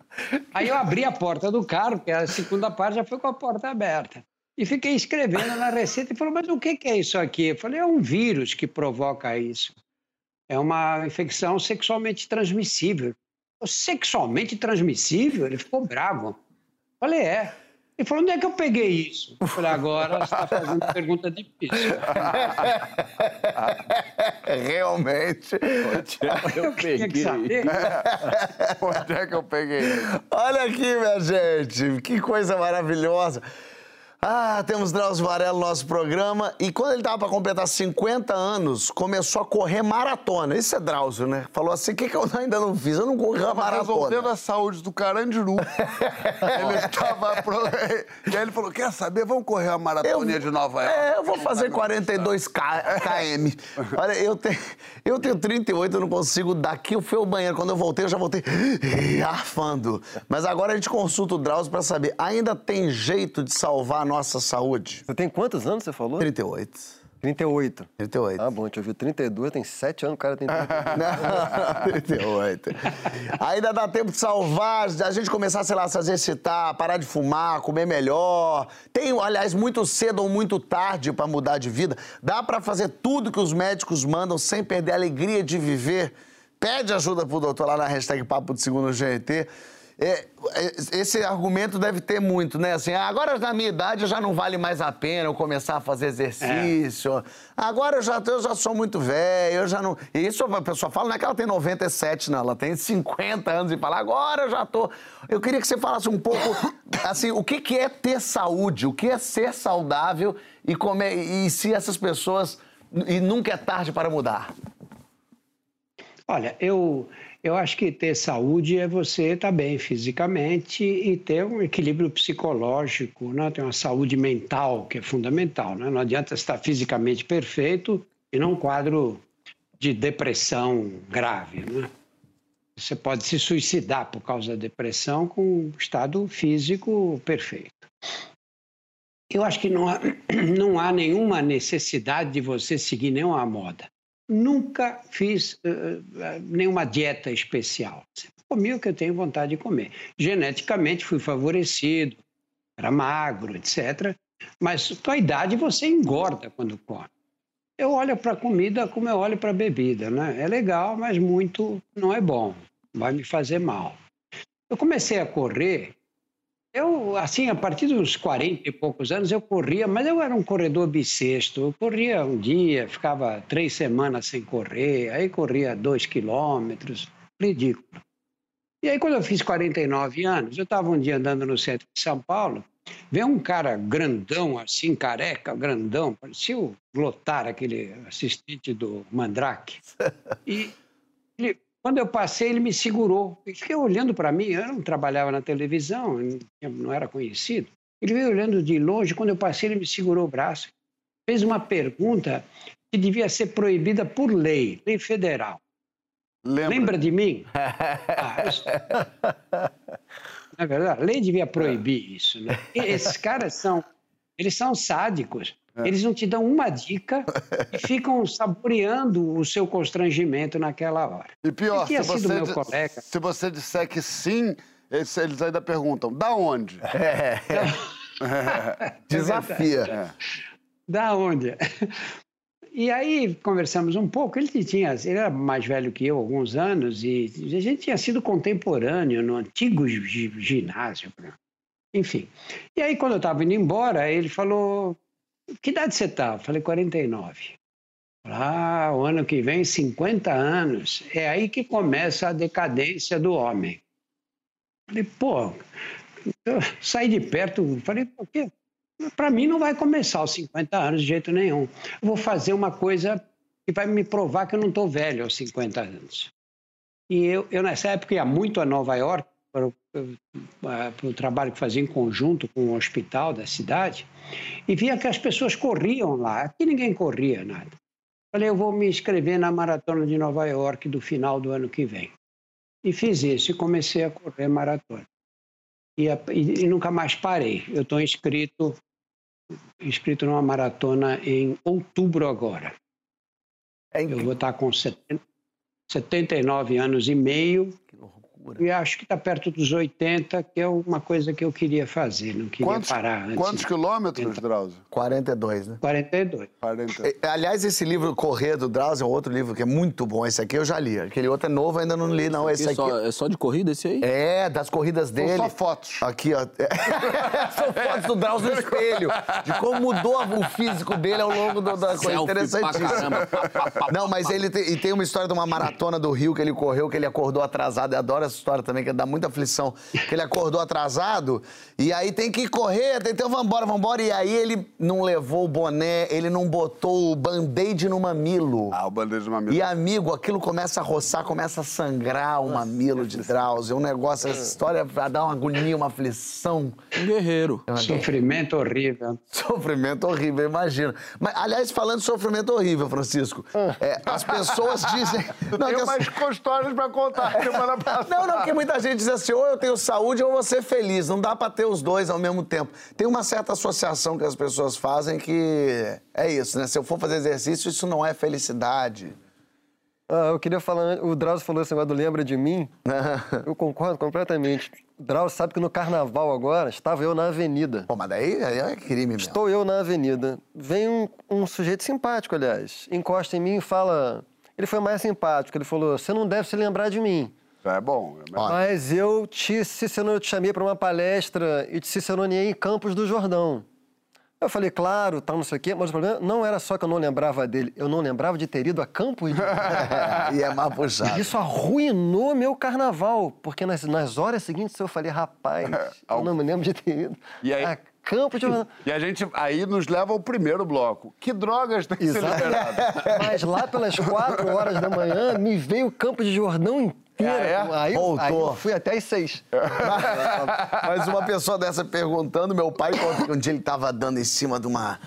Aí eu abri a porta do carro, porque a segunda parte já foi com a porta aberta. E fiquei escrevendo na receita e falou: Mas o que é isso aqui? Eu falei: É um vírus que provoca isso. É uma infecção sexualmente transmissível. Sexualmente transmissível? Ele ficou bravo. Falei, é. Ele falou, onde é que eu peguei isso? Eu falei, agora você está fazendo pergunta difícil. Realmente. Eu tinha que saber. Onde é que eu peguei? Olha aqui, minha gente, que coisa maravilhosa. Ah, temos Drauzio Varela no nosso programa. E quando ele estava para completar 50 anos, começou a correr maratona. Isso é Drauzio, né? Falou assim: o que, que eu ainda não fiz? Eu não corri a maratona. resolvendo a saúde do Carandiru. ele tava. Pro... E aí ele falou: quer saber? Vamos correr a maratoninha de Nova York. É, eu vou fazer 42 K- km. Olha, eu tenho, eu tenho 38, eu não consigo. Daqui eu fui ao banheiro. Quando eu voltei, eu já voltei arfando. Mas agora a gente consulta o Drauzio para saber: ainda tem jeito de salvar a nossa saúde? Você tem quantos anos, você falou? 38. 38. 38. Ah, bom, te ouviu 32, tem 7 anos, o cara tem 38. Não, 38. Ainda dá tempo de salvar, a gente começar, sei lá, a se exercitar, parar de fumar, comer melhor. Tem, aliás, muito cedo ou muito tarde para mudar de vida. Dá para fazer tudo que os médicos mandam sem perder a alegria de viver. Pede ajuda pro doutor lá na hashtag Papo de Segundo GNT. É, é, esse argumento deve ter muito, né? Assim, "Ah, agora na minha idade já não vale mais a pena eu começar a fazer exercício. Agora eu já, eu já sou muito velho, eu já não. E isso a pessoa fala, não é que ela tem 97, não, ela tem 50 anos e fala, agora eu já tô. Eu queria que você falasse um pouco, assim, o que, que é ter saúde, o que é ser saudável e, como é- e se essas pessoas. E nunca é tarde para mudar. Olha, eu, eu acho que ter saúde é você estar bem fisicamente e ter um equilíbrio psicológico, né? ter uma saúde mental, que é fundamental. Né? Não adianta estar fisicamente perfeito e num quadro de depressão grave. Né? Você pode se suicidar por causa da depressão com um estado físico perfeito. Eu acho que não há, não há nenhuma necessidade de você seguir nenhuma moda. Nunca fiz eh, nenhuma dieta especial. Comi o que eu tenho vontade de comer. Geneticamente fui favorecido, era magro, etc. Mas com a idade você engorda quando come. Eu olho para a comida como eu olho para a bebida, né? É legal, mas muito não é bom. Vai me fazer mal. Eu comecei a correr eu, assim, a partir dos 40 e poucos anos, eu corria, mas eu era um corredor bissexto. Eu corria um dia, ficava três semanas sem correr, aí corria dois quilômetros, ridículo. E aí, quando eu fiz 49 anos, eu estava um dia andando no centro de São Paulo, veio um cara grandão, assim, careca, grandão, parecia o Glotar, aquele assistente do Mandrake. E quando eu passei, ele me segurou. Ele fiquei olhando para mim, eu não trabalhava na televisão, não era conhecido. Ele veio olhando de longe, quando eu passei, ele me segurou o braço. Fez uma pergunta que devia ser proibida por lei, lei federal. Lembra? Lembra de mim? Ah, isso- é verdade? A lei devia proibir isso. Né? E esses caras são, eles são sádicos. Eles não te dão uma dica e ficam saboreando o seu constrangimento naquela hora. E pior, se você, colega. se você disser que sim, eles, eles ainda perguntam, da onde? Desafia. da onde? E aí conversamos um pouco. Ele tinha, ele era mais velho que eu, alguns anos, e a gente tinha sido contemporâneo no antigo ginásio. Enfim. E aí, quando eu estava indo embora, ele falou: Que idade você está? Eu falei: 49. Ah, o ano que vem, 50 anos. É aí que começa a decadência do homem. Falei, pô, eu saí de perto, falei, por quê? Para mim não vai começar aos 50 anos de jeito nenhum. Eu vou fazer uma coisa que vai me provar que eu não estou velho aos 50 anos. E eu, eu, nessa época, ia muito a Nova York para o, para o trabalho que fazia em conjunto com o hospital da cidade e via que as pessoas corriam lá. Aqui ninguém corria nada. Falei, eu vou me inscrever na Maratona de Nova York do final do ano que vem. E fiz isso e comecei a correr maratona. E, e, e nunca mais parei. Eu estou inscrito, inscrito numa maratona em outubro agora. É eu vou estar com 70, 79 anos e meio loucura. E acho que está perto dos 80, que é uma coisa que eu queria fazer, não queria quantos, parar antes. Quantos quilômetros, Drauzio? 42, né? 42. 40. Aliás, esse livro Correr do Drauzio é outro livro que é muito bom. Esse aqui eu já li. Aquele outro é novo, ainda não li, não. Esse, esse aqui... Só, é só de corrida esse aí? É, das corridas dele. São só fotos. Aqui, ó. São fotos do Drauzio no espelho. De como mudou o físico dele ao longo do, da coisa. Interessantíssimo. Não, mas ele tem, e tem uma história de uma maratona do Rio que ele correu, que ele acordou atrasado. Eu adoro essa história também, que dá muita aflição. Que ele acordou atrasado e aí tem que correr, tem então vambora, vambora. E aí ele não levou o boné, ele não botou o band-aid no mamilo. Ah, o band-aid no mamilo. E amigo, aquilo começa a roçar, começa a sangrar o mamilo de Drauzio. É um negócio, essa história vai dar uma agonia, uma aflição. Um guerreiro. Sofrimento horrível. Sofrimento horrível, imagina. Mas, aliás, falando de sofrimento horrível, Francisco, é, as pessoas dizem. Não, Tem umas as... histórias pra contar semana passada. Não, não, porque muita gente diz assim: ou eu tenho saúde ou eu vou ser feliz. Não dá pra ter os dois ao mesmo tempo. Tem uma certa associação que as pessoas fazem que é isso, né? Se eu for fazer exercício, isso não é felicidade. Ah, eu queria falar, o Drauzio falou esse negócio do lembra de mim. eu concordo completamente. O Drauzio sabe que no carnaval agora estava eu na avenida. Pô, mas daí é crime mesmo. Estou eu na avenida. Vem um, um sujeito simpático, aliás, encosta em mim e fala. Ele foi mais simpático. Ele falou: Você não deve se lembrar de mim. Já é bom. É Mas eu te, eu te chamei para uma palestra e te ciceroneei em Campos do Jordão. Eu falei, claro, tal, não sei o quê, mas o problema não era só que eu não lembrava dele, eu não lembrava de ter ido a Campos de Jordão. e é mais puxado. Isso arruinou meu carnaval, porque nas, nas horas seguintes eu falei, rapaz, eu não me lembro de ter ido. E aí... A Campos de Jordão. E a gente aí nos leva ao primeiro bloco. Que drogas tem que ser liberado? Mas lá pelas quatro horas da manhã me veio o Campos de Jordão inteiro inteira. É? Aí, Voltou. aí eu fui até as seis. Mas uma pessoa dessa perguntando, meu pai conta que um dia ele estava dando em cima de uma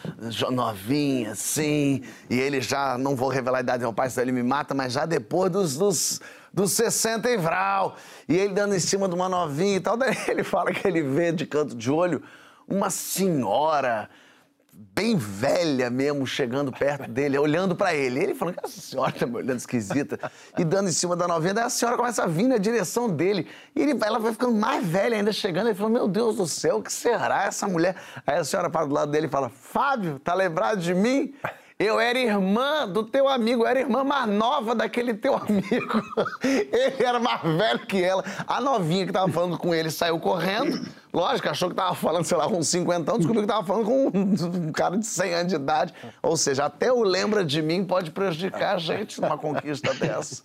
novinha, assim, e ele já, não vou revelar a idade do meu pai, senão ele me mata, mas já depois dos, dos, dos 60 e vral. E ele dando em cima de uma novinha e tal, daí ele fala que ele vê de canto de olho uma senhora bem velha mesmo, chegando perto dele, olhando para ele. Ele falando, essa senhora tá me olhando esquisita, e dando em cima da novinha. Daí a senhora começa a vir na direção dele. E ele, ela vai ficando mais velha ainda, chegando. Ele falou, meu Deus do céu, o que será essa mulher? Aí a senhora para do lado dele e fala, Fábio, tá lembrado de mim? Eu era irmã do teu amigo, eu era irmã mais nova daquele teu amigo. Ele era mais velho que ela. A novinha que tava falando com ele saiu correndo. Lógico, achou que tava falando, sei lá, com 50 anos, descobriu que tava falando com um, cara de 100 anos de idade. Ou seja, até o lembra de mim pode prejudicar a gente numa conquista dessa.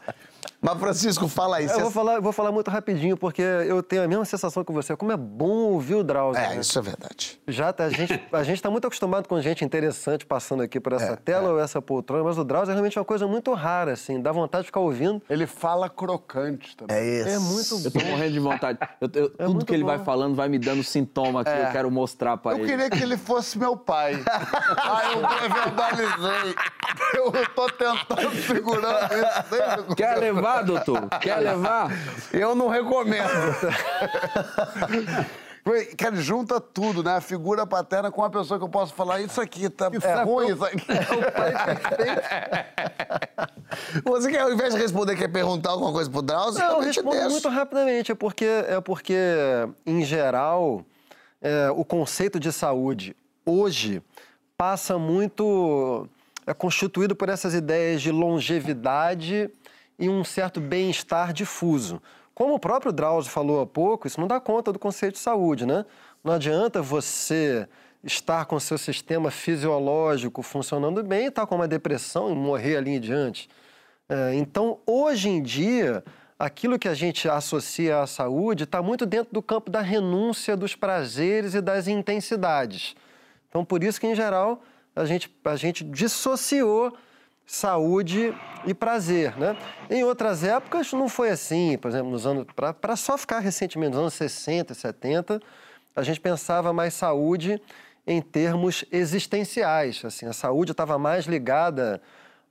Mas, Francisco, fala aí. Eu vou falar, vou falar muito rapidinho, porque eu tenho a mesma sensação que você. Como é bom ouvir o Drauzio. É, né? isso é verdade. Já tá, a gente a está muito acostumado com gente interessante passando aqui por essa é, tela é. ou essa poltrona, mas o Drauzio é realmente uma coisa muito rara, assim. Dá vontade de ficar ouvindo. Ele fala crocante também. É isso. É muito bom. Eu tô morrendo de vontade. Eu, eu, é tudo que ele bom. vai falando vai me dando sintoma que é. eu quero mostrar para ele. Eu queria que ele fosse meu pai. Aí eu verbalizei. Eu tô tentando segurar isso. Quer levar, doutor? Quer Quer levar? Eu não recomendo. Cara, junta tudo, né? A figura paterna com a pessoa que eu posso falar, isso aqui tá isso é, é ruim, isso aqui. É o pai Você quer, ao invés de responder, quer perguntar alguma coisa pro Drauzio? Não, eu respondo deixa. muito rapidamente. É porque, é porque em geral, é, o conceito de saúde hoje passa muito. é constituído por essas ideias de longevidade e um certo bem-estar difuso. Como o próprio Drauzio falou há pouco, isso não dá conta do conceito de saúde, né? Não adianta você estar com seu sistema fisiológico funcionando bem e estar com uma depressão e morrer ali em diante. É, então, hoje em dia, aquilo que a gente associa à saúde está muito dentro do campo da renúncia dos prazeres e das intensidades. Então, por isso que, em geral, a gente, a gente dissociou saúde e prazer, né? Em outras épocas não foi assim, por exemplo, nos anos para só ficar recentemente nos anos 60 e 70, a gente pensava mais saúde em termos existenciais, assim, a saúde estava mais ligada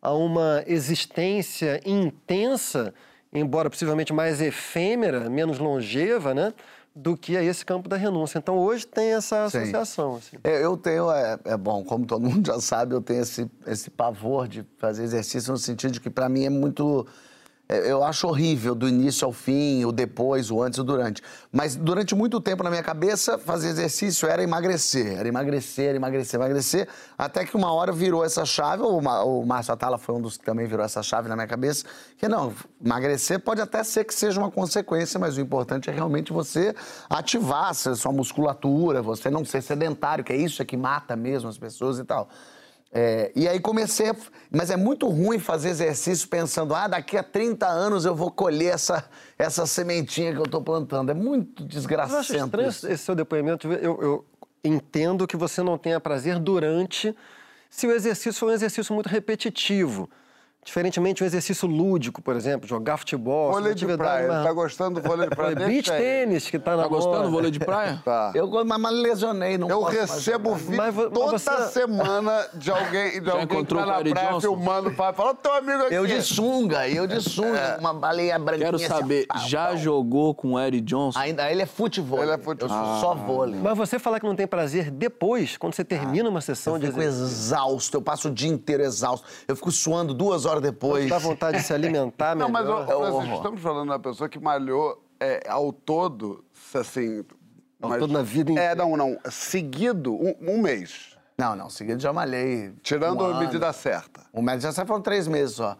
a uma existência intensa, embora possivelmente mais efêmera, menos longeva, né? Do que a esse campo da renúncia. Então, hoje tem essa associação. Assim. É, eu tenho, é, é, bom, como todo mundo já sabe, eu tenho esse, esse pavor de fazer exercício no sentido de que, para mim, é muito é, eu acho horrível do início ao fim, o depois, o antes o durante. Mas durante muito tempo na minha cabeça, fazer exercício era emagrecer, era emagrecer, era emagrecer, emagrecer, até que uma hora virou essa chave, o Márcio Atala foi um dos que também virou essa chave na minha cabeça, que não, emagrecer pode até ser que seja uma consequência, mas o importante é realmente você ativar sua musculatura, você não ser sedentário, que é isso que mata mesmo as pessoas e tal. É, e aí comecei, a, mas é muito ruim fazer exercício pensando, ah, daqui a 30 anos eu vou colher essa, essa sementinha que eu estou plantando. É muito desgraçado. Eu acho estranho esse seu depoimento. Eu, eu entendo que você não tenha prazer durante, se o exercício for um exercício muito repetitivo. Diferentemente, um exercício lúdico, por exemplo, jogar futebol. Vôlei de praia. Uma... Tá gostando do vôlei de praia? Beach tênis, que tá na Tá gostando do vôlei de praia? Tá. Eu mas, mas lesionei, não Eu recebo vídeo mas, toda você... semana de alguém, de alguém que tá na praia Johnson? filmando, fala, teu amigo aqui. Eu de sunga, eu de sunga, é. uma baleia branquinha. Quero assim, saber, assim, já pau. jogou com o Eric Johnson? Ainda, ele é futebol. Ele é futebol. Eu sou ah. só vôlei. Mas você falar que não tem prazer depois, quando você termina uma sessão eu de? Eu fico exausto, eu passo o dia inteiro exausto. Eu fico suando duas horas depois vontade de se alimentar melhor. Não, mas ó, é estamos falando de uma pessoa que malhou é, ao todo, assim... Ao mas, todo na vida inteira? É, não, não. Seguido, um, um mês. Não, não, seguido já malhei. Tirando um a medida certa. O medida certa foram três meses só.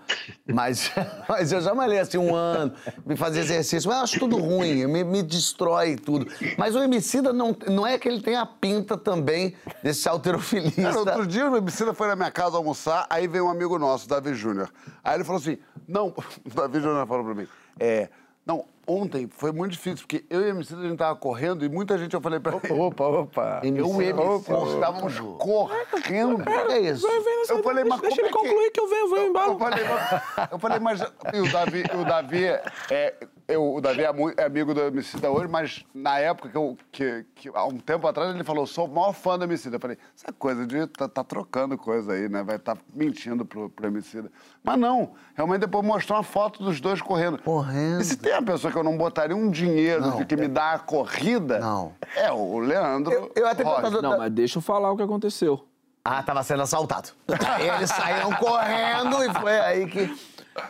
Mas, mas eu já malhei assim um ano, me fazer exercício. Mas eu acho tudo ruim, me, me destrói tudo. Mas o homicida não, não é que ele tenha a pinta também desse alterofilista. Cara, outro dia o homicida foi na minha casa almoçar, aí veio um amigo nosso, Davi Júnior. Aí ele falou assim: não, o Davi Júnior falou pra mim, é. Não, ontem foi muito difícil, porque eu e a Emicida, a gente tava correndo e muita gente, eu falei pra ele... Opa, opa, Eu e o Emicida estávamos correndo. O que é isso? Vai eu falei, mas deixa ele é concluir que eu venho, eu venho embora. Eu falei, mas, eu falei, mas o Davi, o Davi é, eu, o Davi é, muito, é, amigo do Emicida hoje, mas na época que, eu, que, que, há um tempo atrás, ele falou, sou o maior fã do Emicida. Eu falei, essa coisa de tá, tá trocando coisa aí, né? Vai estar tá mentindo pro, pro Emicida. Mas não, realmente depois mostrou uma foto dos dois correndo. Correndo. E se tem uma pessoa que eu não botaria um dinheiro não, que me dá a corrida, não. é o Leandro eu, eu até Não, mas deixa eu falar o que aconteceu. Ah, tava sendo assaltado. Aí eles saíram correndo e foi aí que...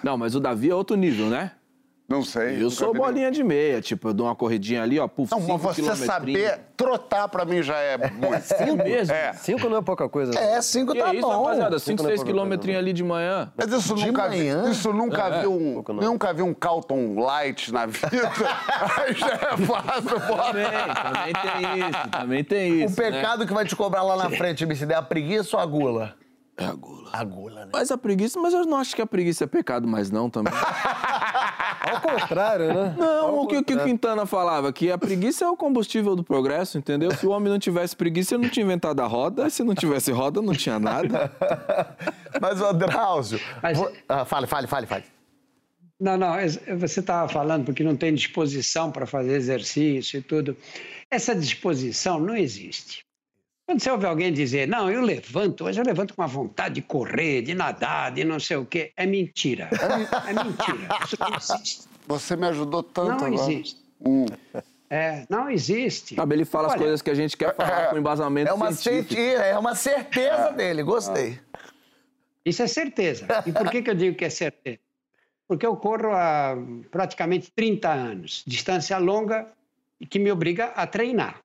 Não, mas o Davi é outro nível, né? Não sei. Eu sou bolinha de meia, tipo, eu dou uma corridinha ali, ó, puf, Não, mas você saber trotar pra mim já é muito. cinco mesmo? É. Cinco não é pouca coisa. É, cinco que tá isso, bom. rapaziada, cinco, seis quilômetrinhos ali de manhã. Mas isso de nunca manhã? vi. Isso nunca é, viu um. Nunca vi um Calton Light na vida. Aí já é fácil, Também, também tem isso, também tem isso. O pecado né? que vai te cobrar lá na frente, me se der a preguiça ou a gula? É a gula. A gula, né? Mas a preguiça, mas eu não acho que a preguiça é pecado mais não também. Ao contrário, né? Não, Ao o que, que o Quintana falava, que a preguiça é o combustível do progresso, entendeu? Se o homem não tivesse preguiça, ele não tinha inventado a roda, e se não tivesse roda, não tinha nada. mas, o Drauzio... Mas... Ah, fale, fale, fale, fale. Não, não, você estava falando porque não tem disposição para fazer exercício e tudo. Essa disposição não existe. Quando você ouve alguém dizer, não, eu levanto, mas eu levanto com a vontade de correr, de nadar, de não sei o quê, é mentira. É, mentira. Isso não existe. Você me ajudou tanto Não agora. existe. Hum. É, não existe. Sabe, ele fala Olha, as coisas que a gente quer falar é, com embasamento é uma científico. É uma certeza é. dele, gostei. Isso é certeza. E por que, que eu digo que é certeza? Porque eu corro há praticamente 30 anos, distância longa, e que me obriga a treinar.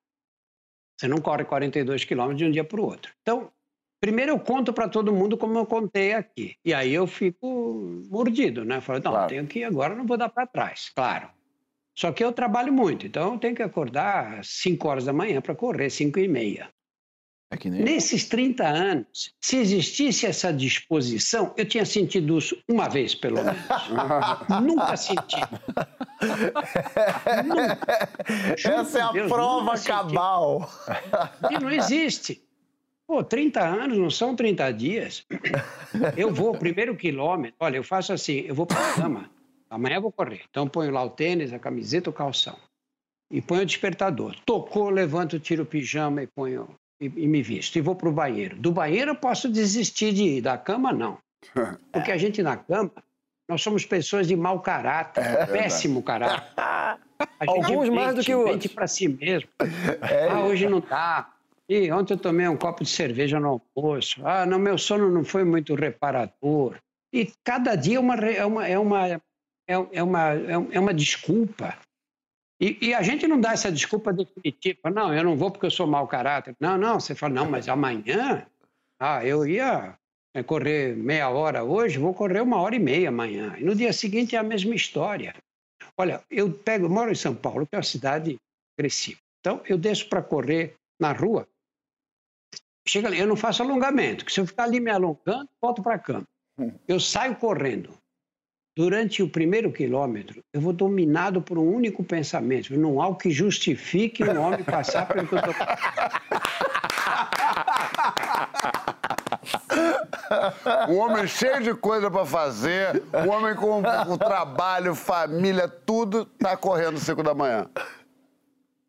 Você não corre 42 quilômetros de um dia para o outro. Então, Primeiro eu conto para todo mundo como eu contei aqui. E aí eu fico mordido, né? Falo, não, claro. tenho que agora não vou dar para trás, claro. Só que eu trabalho muito, então eu tenho que acordar às 5 horas da manhã para correr, 5 e meia. É nem... Nesses 30 anos, se existisse essa disposição, eu tinha sentido isso uma vez, pelo menos. Nunca senti. Nunca. Essa é a Deus, prova cabal. E não existe. Pô, 30 anos não são 30 dias. Eu vou, o primeiro quilômetro, olha, eu faço assim, eu vou para a cama, amanhã eu vou correr. Então ponho lá o tênis, a camiseta, o calção. E ponho o despertador. Tocou, levanto, tiro o pijama e ponho e, e me visto. E vou para o banheiro. Do banheiro eu posso desistir de ir, da cama não. Porque a gente na cama, nós somos pessoas de mau caráter, é péssimo caráter. Alguns mais do que outros. para si mesmo. É. Ah, hoje não dá. E ontem eu tomei um copo de cerveja no almoço. Ah, não, meu sono não foi muito reparador. E cada dia é uma, é uma, é uma, é, é uma, é uma desculpa. E, e, a gente não dá essa desculpa definitiva. Não, eu não vou porque eu sou mau caráter. Não, não, você fala, não, mas amanhã, ah, eu ia é, correr meia hora hoje, vou correr uma hora e meia amanhã. E no dia seguinte é a mesma história. Olha, eu pego, moro em São Paulo, que é uma cidade agressiva. Então, eu desço para correr na rua, chega ali, eu não faço alongamento, que se eu ficar ali me alongando, volto para a cama. Eu saio correndo. Durante o primeiro quilômetro, eu vou dominado por um único pensamento. Não há o que justifique um homem passar pelo que eu estou Um homem cheio de coisa para fazer, um homem com, com trabalho, família, tudo, está correndo às 5 da manhã.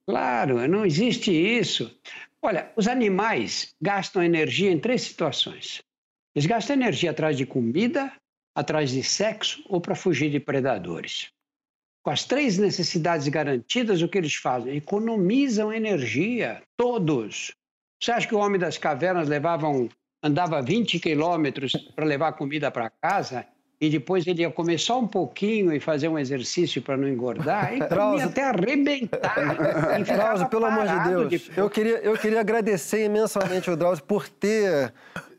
Claro, não existe isso. Olha, os animais gastam energia em três situações. Eles gastam energia atrás de comida, atrás de sexo ou para fugir de predadores. Com as três necessidades garantidas, o que eles fazem? Economizam energia, todos. Você acha que o homem das cavernas levava um, andava 20 quilômetros para levar comida para casa? e depois ele ia comer só um pouquinho e fazer um exercício para não engordar, e comia até arrebentar. Drauzio, pelo amor de Deus, eu queria, eu queria agradecer imensamente o Drauzio por ter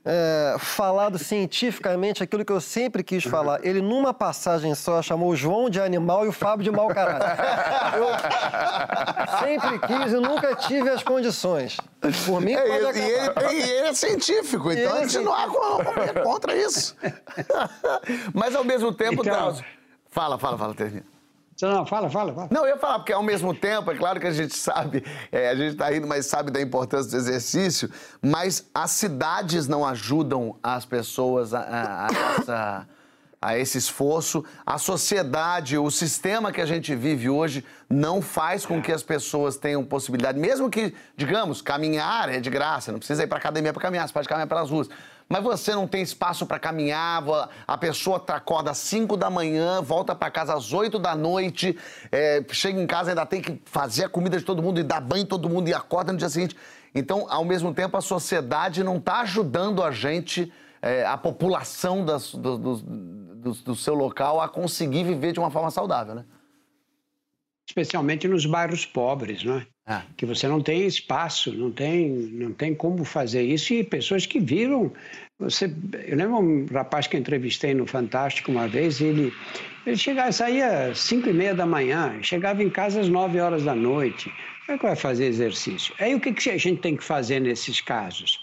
é, falado cientificamente aquilo que eu sempre quis falar. Ele, numa passagem só, chamou o João de animal e o Fábio de mau caráter. Eu sempre quis e nunca tive as condições. Por mim, é, pode e, ele, e ele é científico, então a gente não há contra isso. Mas, ao mesmo tempo, então... Drauzio... Fala, fala, fala, termina. Não, fala, fala, fala. Não, eu ia falar, porque ao mesmo tempo, é claro que a gente sabe, é, a gente está indo, mas sabe da importância do exercício, mas as cidades não ajudam as pessoas a, a, a, essa, a esse esforço. A sociedade, o sistema que a gente vive hoje não faz com que as pessoas tenham possibilidade, mesmo que, digamos, caminhar é de graça, não precisa ir para academia para caminhar, você pode caminhar pelas ruas mas você não tem espaço para caminhar, a pessoa acorda às 5 da manhã, volta para casa às 8 da noite, é, chega em casa ainda tem que fazer a comida de todo mundo e dar banho em todo mundo e acorda no dia seguinte. Então, ao mesmo tempo, a sociedade não está ajudando a gente, é, a população das, do, do, do, do seu local, a conseguir viver de uma forma saudável, né? especialmente nos bairros pobres, não é? Ah. Que você não tem espaço, não tem, não tem como fazer isso e pessoas que viram. Você, eu lembro um rapaz que entrevistei no Fantástico uma vez, ele, ele chegava, saía às cinco e meia da manhã, chegava em casa às nove horas da noite. Como é que vai fazer exercício? Aí o que, que a gente tem que fazer nesses casos?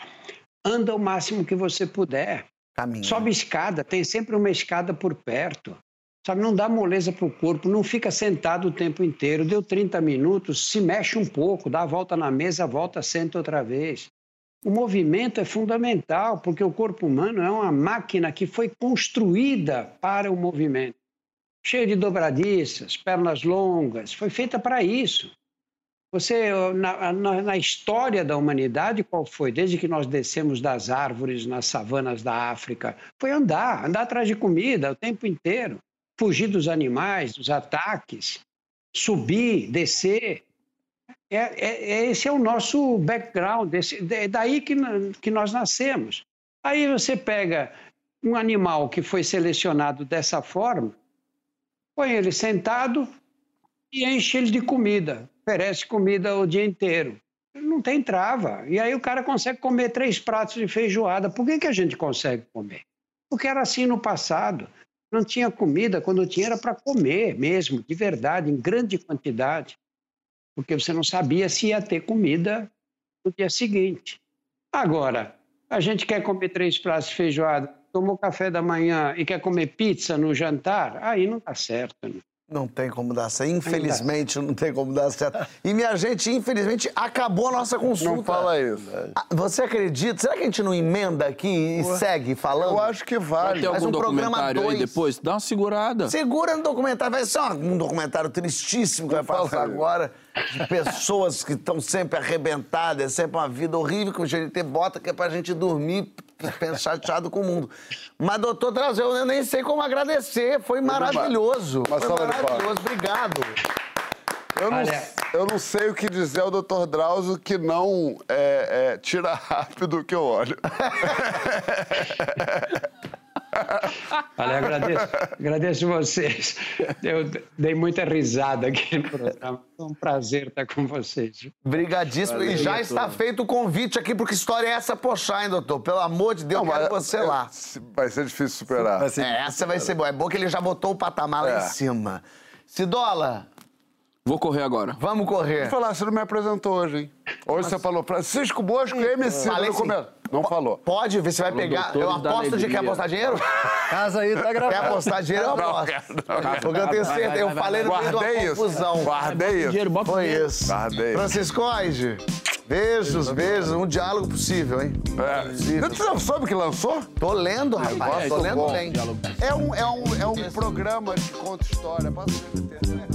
Anda o máximo que você puder. Caminha. Sobe escada, tem sempre uma escada por perto. Sabe, não dá moleza para o corpo, não fica sentado o tempo inteiro. Deu 30 minutos, se mexe um pouco, dá a volta na mesa, volta, senta outra vez. O movimento é fundamental, porque o corpo humano é uma máquina que foi construída para o movimento. Cheio de dobradiças, pernas longas, foi feita para isso. Você, na, na, na, história da humanidade, qual foi? Desde que nós descemos das árvores nas savanas da África, foi andar, andar atrás de comida o tempo inteiro fugir dos animais, dos ataques, subir, descer. É, é, esse é o nosso background, esse, é daí que, que nós nascemos. Aí você pega um animal que foi selecionado dessa forma, põe ele sentado e enche ele de comida, oferece comida o dia inteiro. não tem trava. E aí o cara consegue comer três pratos de feijoada. Por que, que a gente consegue comer? Porque era assim no passado. Não tinha comida, quando tinha era para comer mesmo, de verdade, em grande quantidade. Porque você não sabia se ia ter comida no dia seguinte. Agora, a gente quer comer três pratos de feijoada, tomou café da manhã e quer comer pizza no jantar, aí não dá certo. Né? Não tem como dar certo. Infelizmente, não tem como dar certo. E, minha gente, infelizmente, acabou a nossa consulta. Não fala isso. Ah, Você acredita? Será que a gente não emenda aqui e segue falando? Eu acho que Vai vale. ter Faz algum um programa documentário aí depois? Dá uma segurada. Segura no documentário. Vai ser um documentário tristíssimo que vai fala passar agora. De pessoas que estão sempre arrebentadas. É sempre uma vida horrível que o GNT bota que é pra gente dormir chateado com o mundo. Mas, doutor Trazer, eu nem sei como agradecer. Foi maravilhoso. Uma Foi salva de palmas. maravilhoso. Obrigado. Eu não, eu não sei o que dizer ao Dr. Drauzio que não é, é, tira rápido o que eu olho. Olha, agradeço, agradeço vocês. Eu dei muita risada aqui no programa. Foi um prazer estar com vocês. Brigadíssimo. e já está feito o convite aqui, porque história é essa, poxa, hein, doutor? Pelo amor de Deus, Não, quero mas você é- lá. Vai ser difícil superar. Vai ser- É, essa vai ser boa. É bom que ele já botou o patamar lá É. em cima. Cidola, Vou correr agora. vamos correr. Vou falar, você não me apresentou hoje, hein? Hoje você falou Francisco Bosco e MC Falei no sim. começo. Não falou. Pode ver, você vai Falou pegar. Eu da aposto de quer apostar dinheiro? Casa aí tá Quer gravado. apostar dinheiro, eu aposto. Porque eu tenho certeza, eu falei no meio de uma Guardei isso. confusão. Guardei isso. Dinheiro, bota Foi isso. Guardei. Franciscoide, beijos, beijos. Um diálogo possível, hein? É. Você não soube que lançou? Tô lendo, rapaz. É, Tô lendo bom. bem. É um, é um, é um programa de conta história. Passa né?